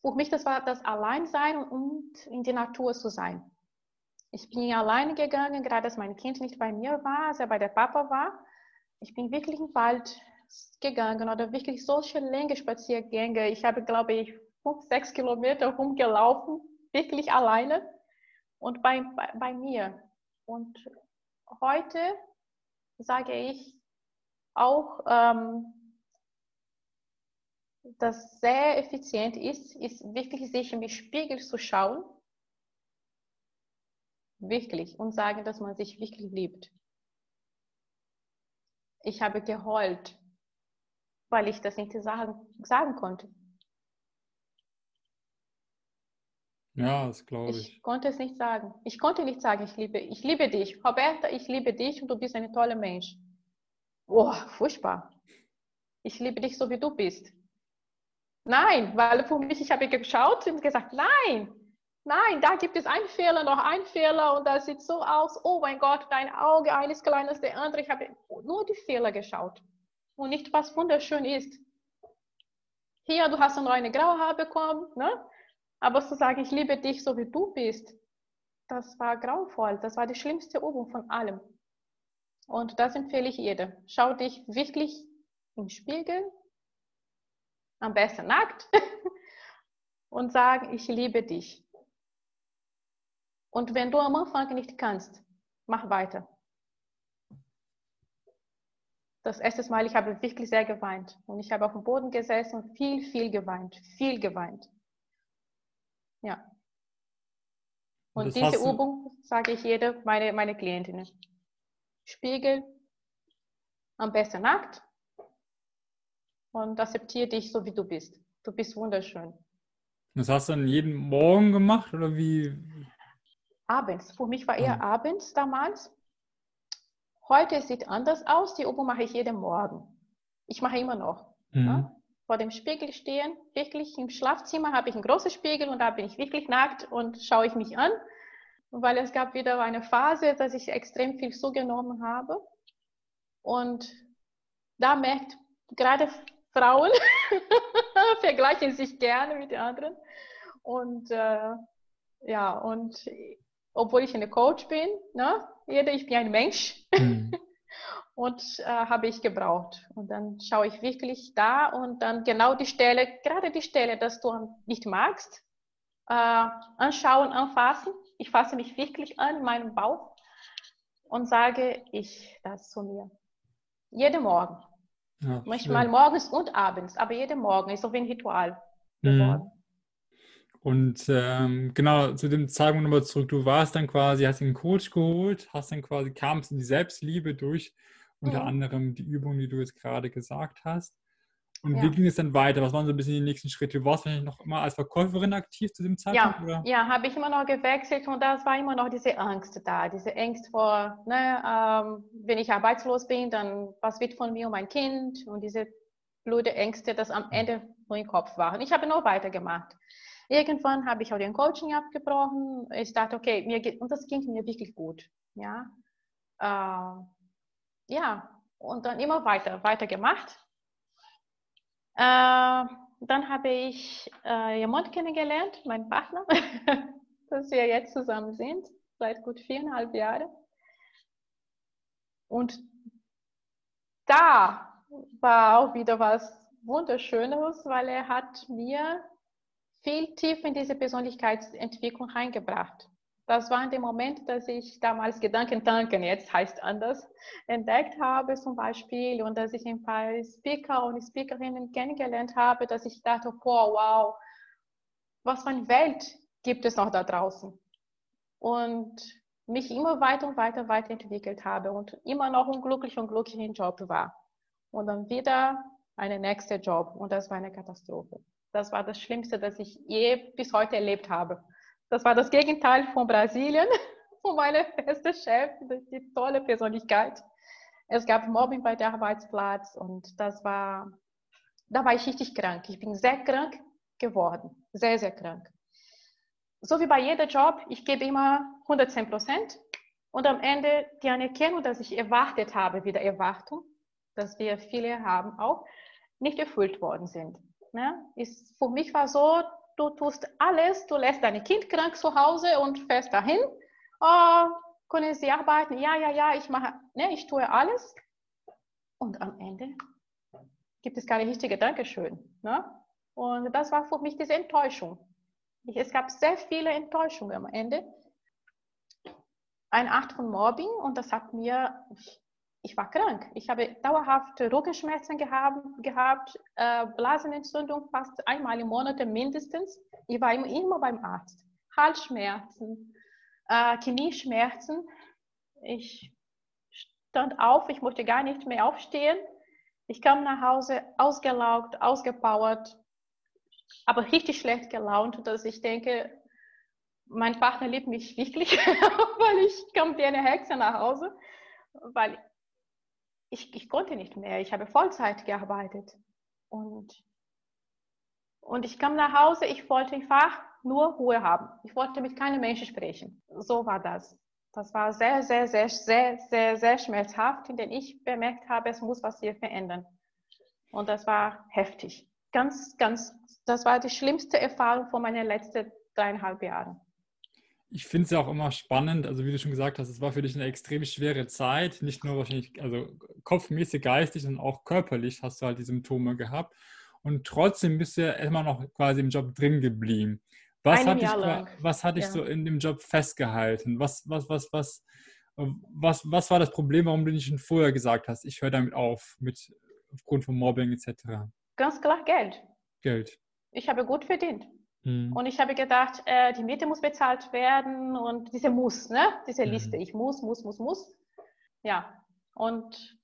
Für mich das war das Alleinsein und in der Natur zu sein. Ich bin alleine gegangen, gerade als mein Kind nicht bei mir war, als er bei der Papa war. Ich bin wirklich im Wald gegangen oder wirklich solche lange Spaziergänge. Ich habe, glaube ich, fünf, sechs Kilometer rumgelaufen, wirklich alleine und bei, bei, bei mir. Und heute sage ich auch, ähm, dass sehr effizient ist, ist wirklich sich im Spiegel zu schauen, wirklich, und sagen, dass man sich wirklich liebt. Ich habe geheult, weil ich das nicht sagen, sagen konnte. Ja, das glaube ich. Ich konnte es nicht sagen. Ich konnte nicht sagen, ich liebe, ich liebe dich. Roberta, ich liebe dich und du bist ein toller Mensch. Oh, furchtbar. Ich liebe dich so, wie du bist. Nein, weil für mich, ich habe geschaut und gesagt, nein, nein, da gibt es einen Fehler, noch einen Fehler und das sieht so aus, oh mein Gott, dein Auge, eines kleiner als der andere. Ich habe nur die Fehler geschaut und nicht, was wunderschön ist. Hier, du hast noch eine graue Haar bekommen, ne? Aber zu sagen, ich liebe dich so wie du bist, das war grauenvoll. Das war die schlimmste Übung von allem. Und das empfehle ich jedem. Schau dich wirklich im Spiegel, am besten nackt, *laughs* und sag, ich liebe dich. Und wenn du am Anfang nicht kannst, mach weiter. Das erste Mal, ich habe wirklich sehr geweint. Und ich habe auf dem Boden gesessen und viel, viel geweint. Viel geweint. Ja. Und, und diese Übung sage ich jeder, meine, meine Klientinnen. Spiegel, am besten nackt und akzeptiere dich so, wie du bist. Du bist wunderschön. Das hast du dann jeden Morgen gemacht oder wie? Abends. Für mich war eher mhm. abends damals. Heute sieht anders aus. Die Übung mache ich jeden Morgen. Ich mache immer noch. Mhm. Ja? vor dem Spiegel stehen. Wirklich im Schlafzimmer habe ich einen großen Spiegel und da bin ich wirklich nackt und schaue ich mich an, weil es gab wieder eine Phase, dass ich extrem viel zugenommen habe. Und da merkt gerade Frauen *laughs* vergleichen sich gerne mit den anderen. Und äh, ja, und obwohl ich eine Coach bin, ne, jeder, ich bin ein Mensch. Mhm. *laughs* und äh, habe ich gebraucht. Und dann schaue ich wirklich da und dann genau die Stelle, gerade die Stelle, dass du nicht magst, äh, anschauen, anfassen. Ich fasse mich wirklich an meinem Bauch und sage ich das zu mir. Jeden Morgen. Ja, Manchmal morgens und abends, aber jeden Morgen ist so wie ein Ritual geworden. Mhm. Und ähm, genau zu dem Zeitpunkt nochmal zurück, du warst dann quasi, hast einen Coach geholt, hast dann quasi, kamst in die Selbstliebe durch, unter mhm. anderem die Übung, die du jetzt gerade gesagt hast. Und ja. wie ging es dann weiter? Was waren so ein bisschen die nächsten Schritte? Du warst wahrscheinlich noch immer als Verkäuferin aktiv zu dem Zeitpunkt? Ja, ja habe ich immer noch gewechselt und das war immer noch diese Angst da, diese Angst vor, ne, ähm, wenn ich arbeitslos bin, dann was wird von mir und mein Kind und diese blöde Ängste, das am Ende nur im Kopf waren. Ich habe nur weitergemacht. Irgendwann habe ich auch den Coaching abgebrochen. Ich dachte, okay, mir geht, und das ging mir wirklich gut. Ja, äh, ja, und dann immer weiter, weiter gemacht. Äh, dann habe ich äh, jemanden kennengelernt, meinen Partner, *laughs* dass wir jetzt zusammen sind, seit gut viereinhalb Jahren. Und da war auch wieder was Wunderschönes, weil er hat mir viel tief in diese Persönlichkeitsentwicklung reingebracht. Das war in dem Moment, dass ich damals Gedankentanken, jetzt heißt anders, entdeckt habe zum Beispiel und dass ich ein paar Speaker und Speakerinnen kennengelernt habe, dass ich dachte, boah, wow, was für eine Welt gibt es noch da draußen? Und mich immer weiter und weiter weiterentwickelt habe und immer noch unglücklich und glücklich im Job war. Und dann wieder einen nächsten Job und das war eine Katastrophe. Das war das Schlimmste, das ich je bis heute erlebt habe. Das war das Gegenteil von Brasilien, *laughs* von meiner beste Chef, die tolle Persönlichkeit. Es gab Mobbing bei der Arbeitsplatz und das war, da war ich richtig krank. Ich bin sehr krank geworden, sehr, sehr krank. So wie bei jedem Job, ich gebe immer 110 Prozent und am Ende die Anerkennung, dass ich erwartet habe, wieder Erwartung, dass wir viele haben auch, nicht erfüllt worden sind. Ne? Ist, für mich war so, du tust alles, du lässt dein Kind krank zu Hause und fährst dahin. Oh, können sie arbeiten? Ja, ja, ja, ich mache, ne, ich tue alles. Und am Ende gibt es keine richtige Dankeschön. Ne? Und das war für mich diese Enttäuschung. Ich, es gab sehr viele Enttäuschungen am Ende. Eine Art von Mobbing und das hat mir, ich war krank. Ich habe dauerhaft Rückenschmerzen gehabt, gehabt äh, Blasenentzündung fast einmal im Monat mindestens. Ich war immer, immer beim Arzt. Halsschmerzen, äh, Knieschmerzen. Ich stand auf, ich musste gar nicht mehr aufstehen. Ich kam nach Hause ausgelaugt, ausgepowert, aber richtig schlecht gelaunt, dass ich denke, mein Partner liebt mich wirklich, *laughs* weil ich kam wie eine Hexe nach Hause, weil ich, ich konnte nicht mehr. Ich habe Vollzeit gearbeitet. Und, und ich kam nach Hause, ich wollte einfach nur Ruhe haben. Ich wollte mit keinem Menschen sprechen. So war das. Das war sehr, sehr, sehr, sehr, sehr, sehr schmerzhaft, denn ich bemerkt habe, es muss was hier verändern. Und das war heftig. Ganz, ganz, das war die schlimmste Erfahrung von meinen letzten dreieinhalb Jahren ich finde es ja auch immer spannend, also wie du schon gesagt hast, es war für dich eine extrem schwere Zeit, nicht nur wahrscheinlich, also kopfmäßig, geistig, sondern auch körperlich hast du halt die Symptome gehabt. Und trotzdem bist du ja immer noch quasi im Job drin geblieben. Was hat, dich, was hat dich ja. so in dem Job festgehalten? Was, was, was, was, was, was war das Problem, warum du nicht schon vorher gesagt hast, ich höre damit auf, mit, aufgrund von Mobbing etc.? Ganz klar Geld. Geld. Ich habe gut verdient. Mhm. Und ich habe gedacht, äh, die Miete muss bezahlt werden und diese Muss, ne? diese mhm. Liste, ich muss, muss, muss, muss. Ja, und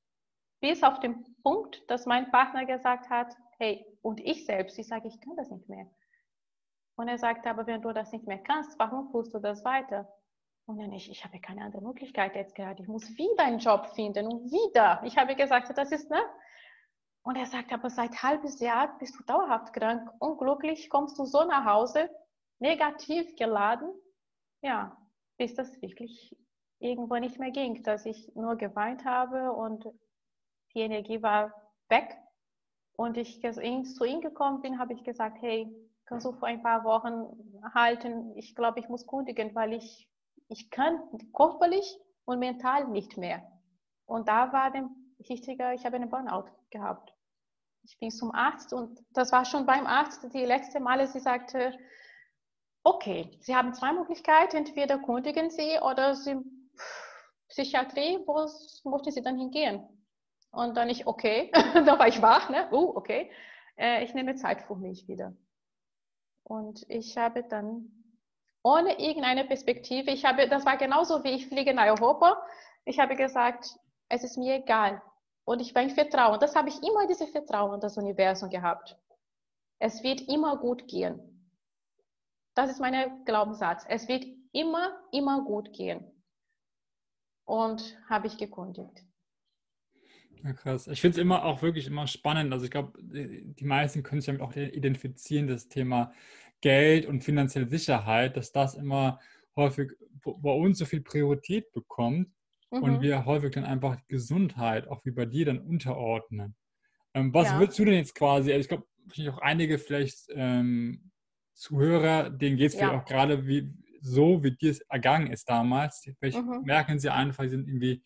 bis auf den Punkt, dass mein Partner gesagt hat, hey, und ich selbst, ich sage, ich kann das nicht mehr. Und er sagte, aber wenn du das nicht mehr kannst, warum tust du das weiter? Und dann ich, ich habe keine andere Möglichkeit jetzt gerade. Ich muss wieder einen Job finden und wieder. Ich habe gesagt, das ist, ne? Und er sagt, aber seit halbes Jahr bist du dauerhaft krank, unglücklich, kommst du so nach Hause, negativ geladen. Ja, bis das wirklich irgendwo nicht mehr ging, dass ich nur geweint habe und die Energie war weg. Und ich zu ihm gekommen bin, habe ich gesagt, hey, kannst du vor ein paar Wochen halten? Ich glaube, ich muss kundigen, weil ich, ich kann körperlich und mental nicht mehr. Und da war der richtige, ich habe einen Burnout gehabt. Ich bin zum Arzt und das war schon beim Arzt die letzte Male, sie sagte, okay, Sie haben zwei Möglichkeiten, entweder kundigen Sie oder Sie Psychiatrie, wo möchten Sie dann hingehen? Und dann ich, okay, *laughs* da war ich wach, ne? Uh, okay, äh, ich nehme Zeit für mich wieder. Und ich habe dann ohne irgendeine Perspektive, ich habe, das war genauso wie ich fliege nach Europa, ich habe gesagt, es ist mir egal. Und ich war in Vertrauen. Das habe ich immer dieses Vertrauen in das Universum gehabt. Es wird immer gut gehen. Das ist mein Glaubenssatz. Es wird immer, immer gut gehen. Und habe ich gekundigt. Ja, krass. Ich finde es immer auch wirklich immer spannend. Also ich glaube, die meisten können sich damit auch identifizieren, das Thema Geld und finanzielle Sicherheit, dass das immer häufig bei uns so viel Priorität bekommt mhm. und wir häufig dann einfach Gesundheit, auch wie bei dir, dann unterordnen. Ähm, was ja. würdest du denn jetzt quasi, also ich glaube, auch einige vielleicht ähm, Zuhörer, denen geht es ja. vielleicht auch gerade wie, so, wie dir es ergangen ist damals. Vielleicht mhm. merken sie einfach, sie sind irgendwie,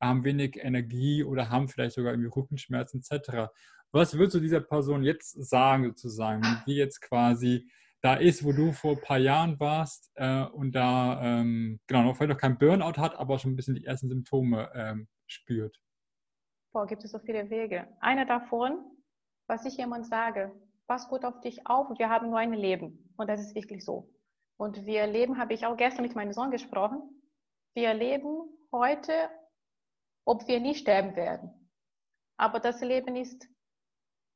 haben wenig Energie oder haben vielleicht sogar irgendwie Rückenschmerzen etc. Was würdest du dieser Person jetzt sagen, sozusagen, wenn die jetzt quasi da ist, wo du vor ein paar Jahren warst äh, und da ähm, genau noch vielleicht noch kein Burnout hat, aber schon ein bisschen die ersten Symptome ähm, spürt? Boah, gibt es so viele Wege. Einer davon, was ich jemand sage, pass gut auf dich auf, wir haben nur ein Leben. Und das ist wirklich so. Und wir leben, habe ich auch gestern mit meinem Sohn gesprochen, wir leben heute, ob wir nie sterben werden. Aber das Leben ist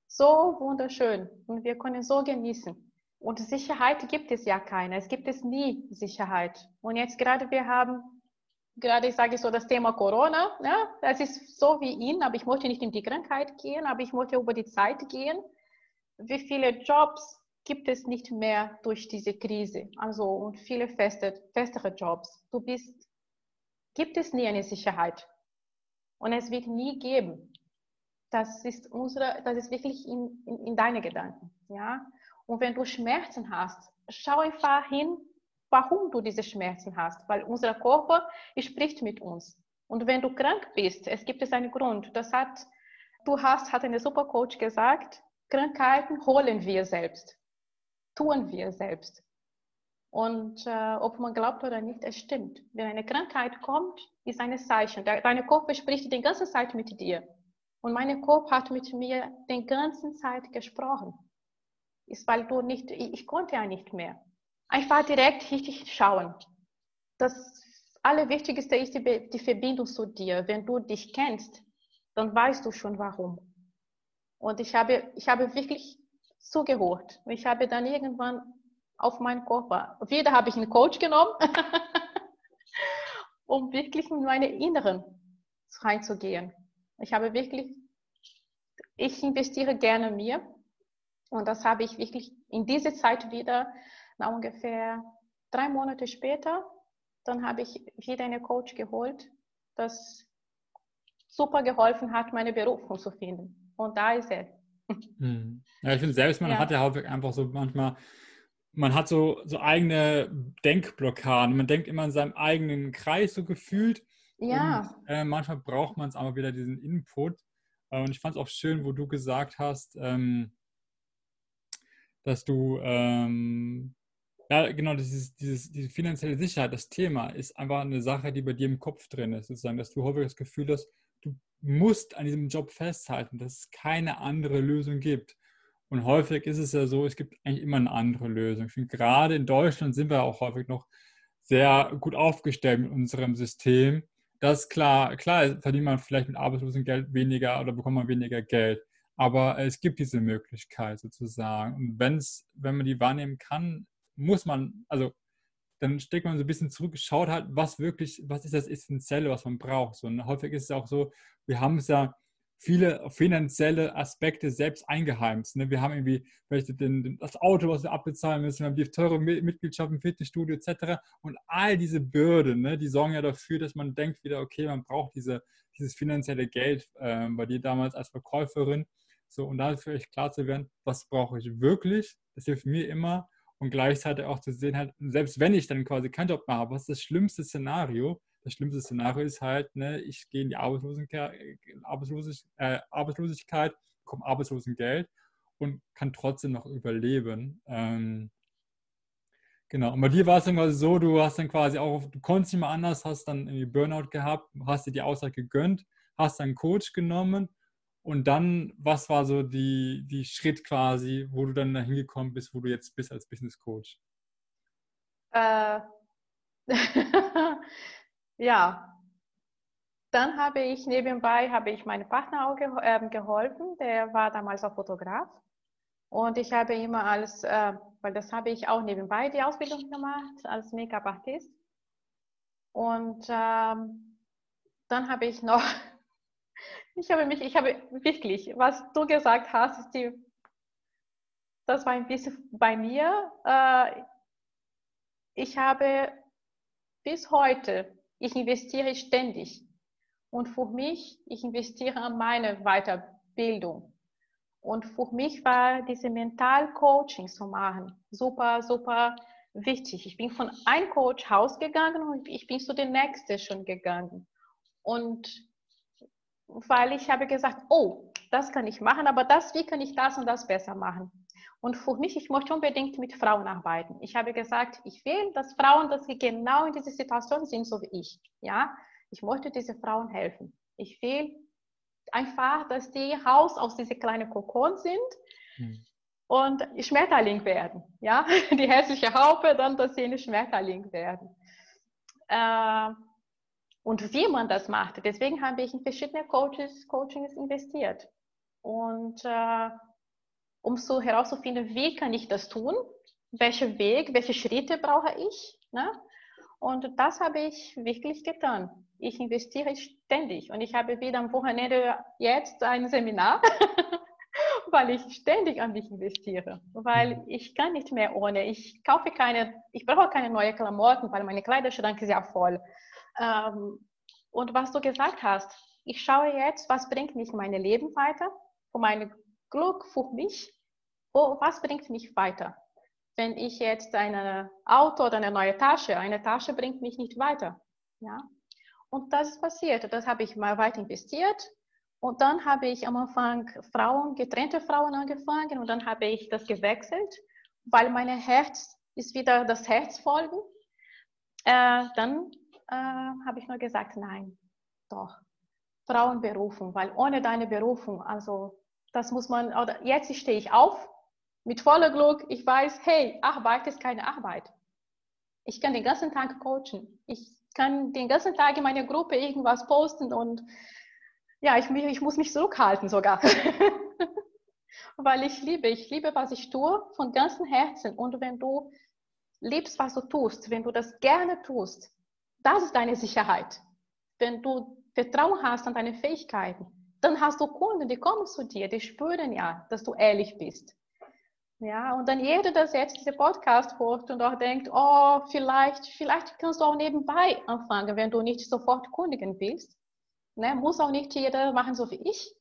so wunderschön und wir können so genießen. Und Sicherheit gibt es ja keine. Es gibt es nie Sicherheit. Und jetzt gerade wir haben, gerade ich sage so das Thema Corona, ja, das ist so wie ihn, aber ich möchte nicht in die Krankheit gehen, aber ich möchte über die Zeit gehen. Wie viele Jobs gibt es nicht mehr durch diese Krise? Also und viele feste, festere Jobs. Du bist, gibt es nie eine Sicherheit. Und es wird nie geben. Das ist unsere, das ist wirklich in, in, in deine Gedanken. Ja? Und wenn du Schmerzen hast, schau einfach hin, warum du diese Schmerzen hast, weil unser Körper spricht mit uns. Und wenn du krank bist, es gibt es einen Grund. Das hat, du hast, hat eine Supercoach gesagt, Krankheiten holen wir selbst, tun wir selbst. Und äh, ob man glaubt oder nicht, es stimmt. Wenn eine Krankheit kommt, ist ein Zeichen. Dein Körper spricht die ganze Zeit mit dir. Und mein Körper hat mit mir die ganze Zeit gesprochen ist, weil du nicht, ich konnte ja nicht mehr. Einfach direkt richtig schauen. Das Allerwichtigste ist die, die Verbindung zu dir. Wenn du dich kennst, dann weißt du schon warum. Und ich habe, ich habe wirklich zugehört. Ich habe dann irgendwann auf meinen Körper, wieder habe ich einen Coach genommen, *laughs* um wirklich in meine Inneren reinzugehen. Ich habe wirklich, ich investiere gerne mir und das habe ich wirklich in dieser Zeit wieder, nach ungefähr drei Monate später, dann habe ich wieder eine Coach geholt, das super geholfen hat, meine Berufung zu finden. Und da ist er. *laughs* Hm. Ja, ich finde selbst, man ja. hat ja häufig einfach so manchmal, man hat so, so eigene Denkblockaden. Man denkt immer in seinem eigenen Kreis so gefühlt. Ja. Und, äh, manchmal braucht man es aber wieder diesen Input. Und ich fand es auch schön, wo du gesagt hast, ähm, dass du, ähm, ja, genau, dieses, dieses, diese finanzielle Sicherheit, das Thema ist einfach eine Sache, die bei dir im Kopf drin ist, sozusagen, dass du häufig das Gefühl hast, du musst an diesem Job festhalten, dass es keine andere Lösung gibt. Und häufig ist es ja so, es gibt eigentlich immer eine andere Lösung. Ich finde, gerade in Deutschland sind wir auch häufig noch sehr gut aufgestellt mit unserem System. Das ist klar, klar verdient man vielleicht mit Arbeitslosengeld weniger oder bekommt man weniger Geld. Aber es gibt diese Möglichkeit sozusagen. Und wenn's, wenn man die wahrnehmen kann, muss man, also dann steckt man so ein bisschen zurück, schaut halt, was wirklich, was ist das Essentielle, was man braucht. Und häufig ist es auch so, wir haben es ja viele finanzielle Aspekte selbst eingeheimst. Ne? Wir haben irgendwie vielleicht den, das Auto, was wir abbezahlen müssen, wir haben die teure Mitgliedschaft im Fitnessstudio etc. Und all diese Bürden, ne, die sorgen ja dafür, dass man denkt wieder, okay, man braucht diese, dieses finanzielle Geld äh, bei dir damals als Verkäuferin. So, und da für euch klar zu werden, was brauche ich wirklich? Das hilft mir immer. Und gleichzeitig auch zu sehen, halt, selbst wenn ich dann quasi keinen Job mehr habe, was ist das schlimmste Szenario, das schlimmste Szenario ist halt, ne, ich gehe in die Arbeitslosigkeit, Arbeitslosig, äh, Arbeitslosigkeit bekomme Arbeitslosengeld und kann trotzdem noch überleben. Ähm, genau. Und bei dir war es dann quasi so, du hast dann quasi auch, du konntest nicht mehr anders, hast dann irgendwie Burnout gehabt, hast dir die Auszeit gegönnt, hast dann einen Coach genommen und dann, was war so die, die Schritt quasi, wo du dann dahin gekommen bist, wo du jetzt bist als Business Coach? Äh, *laughs* ja, dann habe ich nebenbei habe ich meinem Partner auch äh, geholfen. Der war damals auch Fotograf und ich habe immer als, äh, weil das habe ich auch nebenbei die Ausbildung gemacht als Make-up-Artist. Und ähm, dann habe ich noch, ich habe mich, ich habe wirklich, was du gesagt hast, ist die, das war ein bisschen bei mir. Äh, ich habe bis heute, ich investiere ständig. Und für mich, ich investiere an meine Weiterbildung. Und für mich war diese Mental-Coaching zu machen super, super wichtig. Ich bin von einem Coach rausgegangen und ich bin zu dem nächsten schon gegangen. Und weil ich habe gesagt, oh, das kann ich machen, aber das, wie kann ich das und das besser machen? Und für mich, ich möchte unbedingt mit Frauen arbeiten. Ich habe gesagt, ich will, dass Frauen, dass sie genau in dieser Situation sind, so wie ich. Ja, ich möchte diese Frauen helfen. Ich will einfach, dass die raus aus dieser kleinen Kokon sind hm. und Schmetterling werden. Ja, *laughs* die hässliche Haupe, dann, dass sie eine Schmetterling werden. Äh, und wie man das macht. Deswegen habe ich in verschiedene Coaches, Coachings investiert. Und äh, um so herauszufinden, wie kann ich das tun, welchen Weg, welche Schritte brauche ich. Ne? Und das habe ich wirklich getan. Ich investiere ständig und ich habe wieder am Wochenende jetzt ein Seminar, *laughs* weil ich ständig an mich investiere, weil ich kann nicht mehr ohne. Ich kaufe keine, ich brauche keine neuen Klamotten, weil meine Kleiderschrank ist ja voll. Ähm, und was du gesagt hast, ich schaue jetzt, was bringt mich in mein Leben weiter, für mein Glück, für mich wo, was bringt mich weiter? Wenn ich jetzt ein Auto oder eine neue Tasche, eine Tasche bringt mich nicht weiter. Ja? Und das ist passiert. Das habe ich mal weiter investiert. Und dann habe ich am Anfang Frauen, getrennte Frauen angefangen und dann habe ich das gewechselt, weil mein Herz ist wieder das Herz folgen. Äh, dann äh, habe ich nur gesagt, nein, doch, Frauenberufung, weil ohne deine Berufung, also das muss man, oder jetzt stehe ich auf mit voller Glück, ich weiß, hey, Arbeit ist keine Arbeit. Ich kann den ganzen Tag coachen. Ich kann den ganzen Tag in meiner Gruppe irgendwas posten und ja, ich, ich muss mich zurückhalten sogar. *laughs* Weil ich liebe, ich liebe, was ich tue, von ganzem Herzen. Und wenn du liebst, was du tust, wenn du das gerne tust, das ist deine Sicherheit. Wenn du Vertrauen hast an deine Fähigkeiten, dann hast du Kunden, die kommen zu dir, die spüren ja, dass du ehrlich bist. Ja, und dann jeder, der jetzt diese Podcast hört und auch denkt, oh, vielleicht, vielleicht kannst du auch nebenbei anfangen, wenn du nicht sofort kundigen willst. Ne, muss auch nicht jeder machen, so wie ich.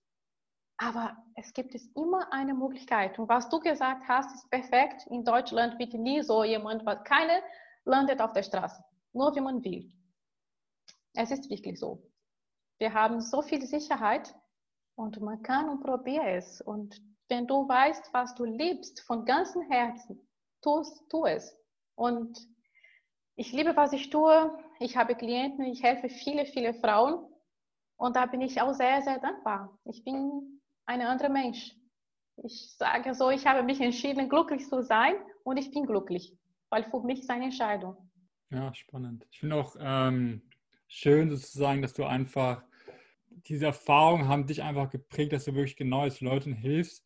Aber es gibt es immer eine Möglichkeit. Und was du gesagt hast, ist perfekt. In Deutschland wird nie so jemand, weil keiner landet auf der Straße. Nur wie man will. Es ist wirklich so. Wir haben so viel Sicherheit und man kann und probiert es. Und wenn du weißt, was du liebst von ganzem Herzen, tu, tu es. Und ich liebe, was ich tue. Ich habe Klienten, ich helfe viele, viele Frauen. Und da bin ich auch sehr, sehr dankbar. Ich bin ein anderer Mensch. Ich sage so, ich habe mich entschieden, glücklich zu sein und ich bin glücklich, weil für mich ist eine Entscheidung. Ja, spannend. Ich finde auch ähm, schön sozusagen, dass du einfach diese Erfahrungen haben dich einfach geprägt, dass du wirklich genau als Leuten hilfst,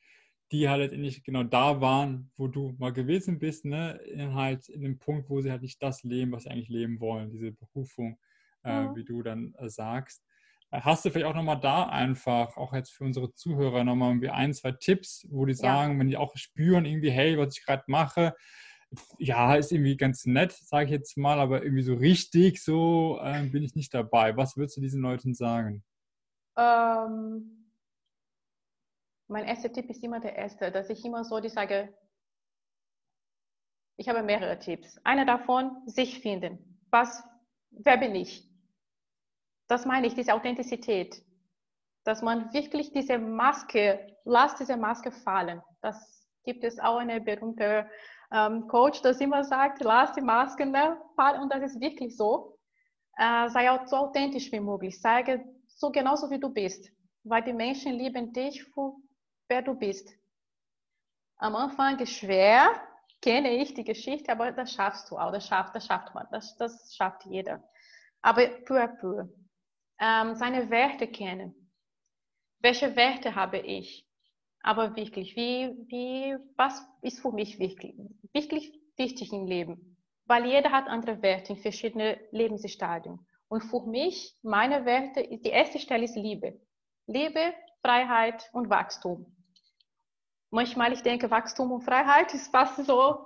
die halt letztendlich genau da waren, wo du mal gewesen bist, ne? In halt in dem Punkt, wo sie halt nicht das leben, was sie eigentlich leben wollen, diese Berufung, äh, wie du dann äh, sagst. Äh, hast du vielleicht auch nochmal da einfach, auch jetzt für unsere Zuhörer, nochmal irgendwie ein, zwei Tipps, wo die sagen, ja. wenn die auch spüren, irgendwie, hey, was ich gerade mache, ja, ist irgendwie ganz nett, sage ich jetzt mal, aber irgendwie so richtig so äh, bin ich nicht dabei. Was würdest du diesen Leuten sagen? Ähm, mein erster Tipp ist immer der erste, dass ich immer so, die sage, ich habe mehrere Tipps. Einer davon, sich finden. Was, wer bin ich? das meine ich, diese Authentizität. Dass man wirklich diese Maske, lasst diese Maske fallen. Das gibt es auch eine berühmte ähm, Coach, das immer sagt, lass die Masken fallen. Und das ist wirklich so. Äh, sei auch so authentisch wie möglich. Zeige so genauso wie du bist. Weil die Menschen lieben dich wer du bist. Am Anfang ist schwer, kenne ich die Geschichte, aber das schaffst du auch. Das schafft, das schafft man. Das, das schafft jeder. Aber peu à peu. Ähm, seine Werte kennen. Welche Werte habe ich? Aber wirklich, wie, wie, was ist für mich wirklich, wirklich wichtig im Leben? Weil jeder hat andere Werte in verschiedenen Lebensstadien. Und für mich, meine Werte, die erste Stelle ist Liebe. Liebe, Freiheit und Wachstum. Manchmal ich denke, Wachstum und Freiheit *laughs* ist fast so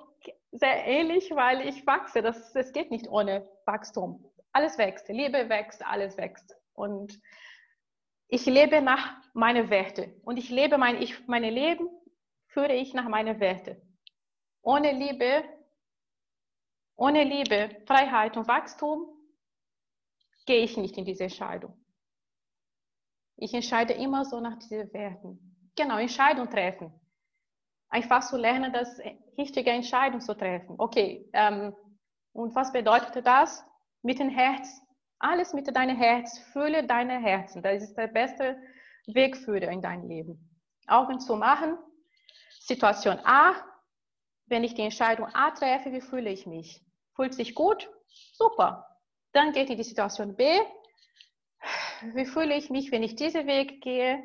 sehr ähnlich, weil ich wachse. Das, das geht nicht ohne Wachstum. Alles wächst. Liebe wächst, alles wächst. Und ich lebe nach meinen Werten. Und ich lebe mein, ich, meine Leben führe ich nach meinen Werten. Ohne Liebe, ohne Liebe, Freiheit und Wachstum gehe ich nicht in diese Entscheidung. Ich entscheide immer so nach diesen Werten. Genau, Entscheidung treffen. Einfach zu lernen, das richtige Entscheidung zu treffen. Okay, ähm, und was bedeutet das? Mit dem Herz alles mit deinem Herz, fühle deine Herzen. Das ist der beste Wegführer in dein Leben. Augen zu machen. Situation A. Wenn ich die Entscheidung A treffe, wie fühle ich mich? Fühlt sich gut? Super. Dann geht in die Situation B. Wie fühle ich mich, wenn ich diesen Weg gehe?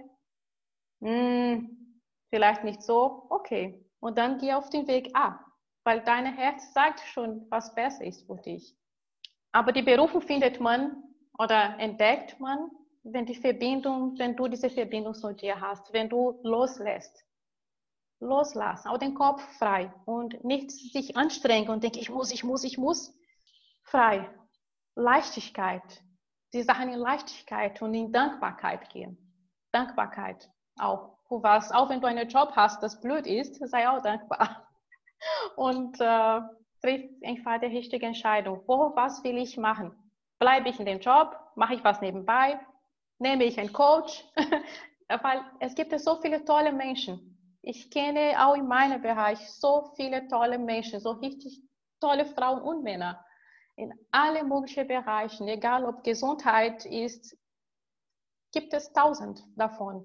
Hm, vielleicht nicht so. Okay. Und dann geh auf den Weg A, weil dein Herz sagt schon, was besser ist für dich. Aber die Berufung findet man oder entdeckt man, wenn die Verbindung, wenn du diese Verbindung zu dir hast, wenn du loslässt. Loslassen, auch den Kopf frei und nicht sich anstrengen und denken, ich muss, ich muss, ich muss. Frei. Leichtigkeit. Die Sachen in Leichtigkeit und in Dankbarkeit gehen. Dankbarkeit auch. Was, auch wenn du einen Job hast, das blöd ist, sei auch dankbar. *laughs* Und äh, triff einfach die richtige Entscheidung. Wo, was will ich machen? Bleibe ich in dem Job? Mache ich was nebenbei? Nehme ich einen Coach? *laughs* Weil es gibt so viele tolle Menschen. Ich kenne auch in meinem Bereich so viele tolle Menschen, so richtig tolle Frauen und Männer in alle möglichen Bereichen, egal ob Gesundheit ist, gibt es tausend davon.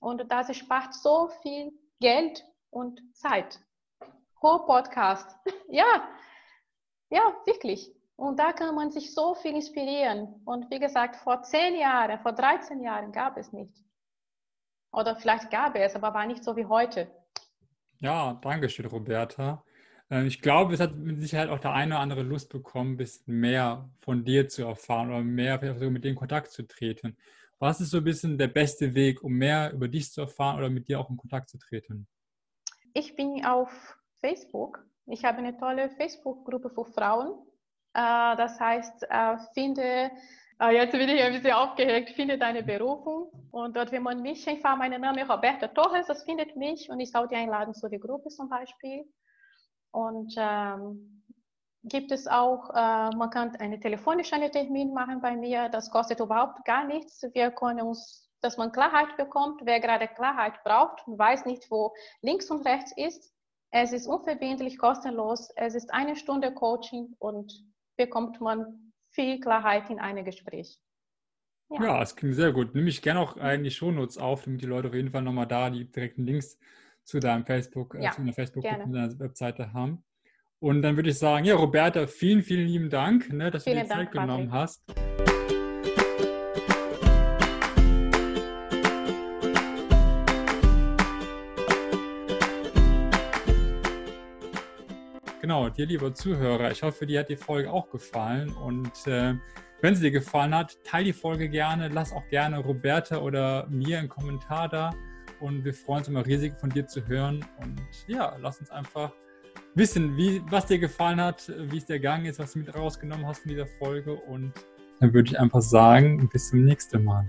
Und das spart so viel Geld und Zeit. Co-Podcast. *laughs* Ja, ja, wirklich. Und da kann man sich so viel inspirieren. Und wie gesagt, vor zehn Jahren, vor 13 Jahren gab es nicht. Oder vielleicht gab es, aber war nicht so wie heute. Ja, danke schön, Roberta. Ähm, ich glaube, es hat mit Sicherheit auch der eine oder andere Lust bekommen, ein bisschen mehr von dir zu erfahren oder mehr mit dir in Kontakt zu treten. Was ist so ein bisschen der beste Weg, um mehr über dich zu erfahren oder mit dir auch in Kontakt zu treten? Ich bin auf Facebook. Ich habe eine tolle Facebook-Gruppe für Frauen. Äh, das heißt, äh, finde, äh, jetzt bin ich ein bisschen aufgeregt, finde deine Berufung. Und dort, wenn man mich einfach, mein Name ist Roberta Torres, das findet mich und ich auch die Einladung zu der Gruppe zum Beispiel. Und ähm, gibt es auch, äh, man kann einen telefonischen Termin machen bei mir, das kostet überhaupt gar nichts. Wir können uns, dass man Klarheit bekommt, wer gerade Klarheit braucht und weiß nicht, wo links und rechts ist, es ist unverbindlich, kostenlos. Es ist eine Stunde Coaching und bekommt man viel Klarheit in einem Gespräch. Ja, ja es klingt sehr gut. Nimm ich gerne auch eigentlich Shownotes auf, damit die Leute auf jeden Fall nochmal da die direkten Links zu deinem Facebook, äh, ja, äh, zu deiner Facebook-Gruppe, deiner Webseite haben. Und dann würde ich sagen, ja, Roberta, vielen, vielen lieben Dank, ne, dass vielen du dir Zeit genommen Patrick. hast. Genau, dir lieber Zuhörer, ich hoffe, dir hat die Folge auch gefallen und äh, wenn sie dir gefallen hat, teile die Folge gerne, lass auch gerne Roberta oder mir einen Kommentar da und wir freuen uns immer riesig von dir zu hören und ja, lass uns einfach wissen, wie, was dir gefallen hat, wie es dir gegangen ist, was du mit rausgenommen hast von dieser Folge und dann würde ich einfach sagen, bis zum nächsten Mal.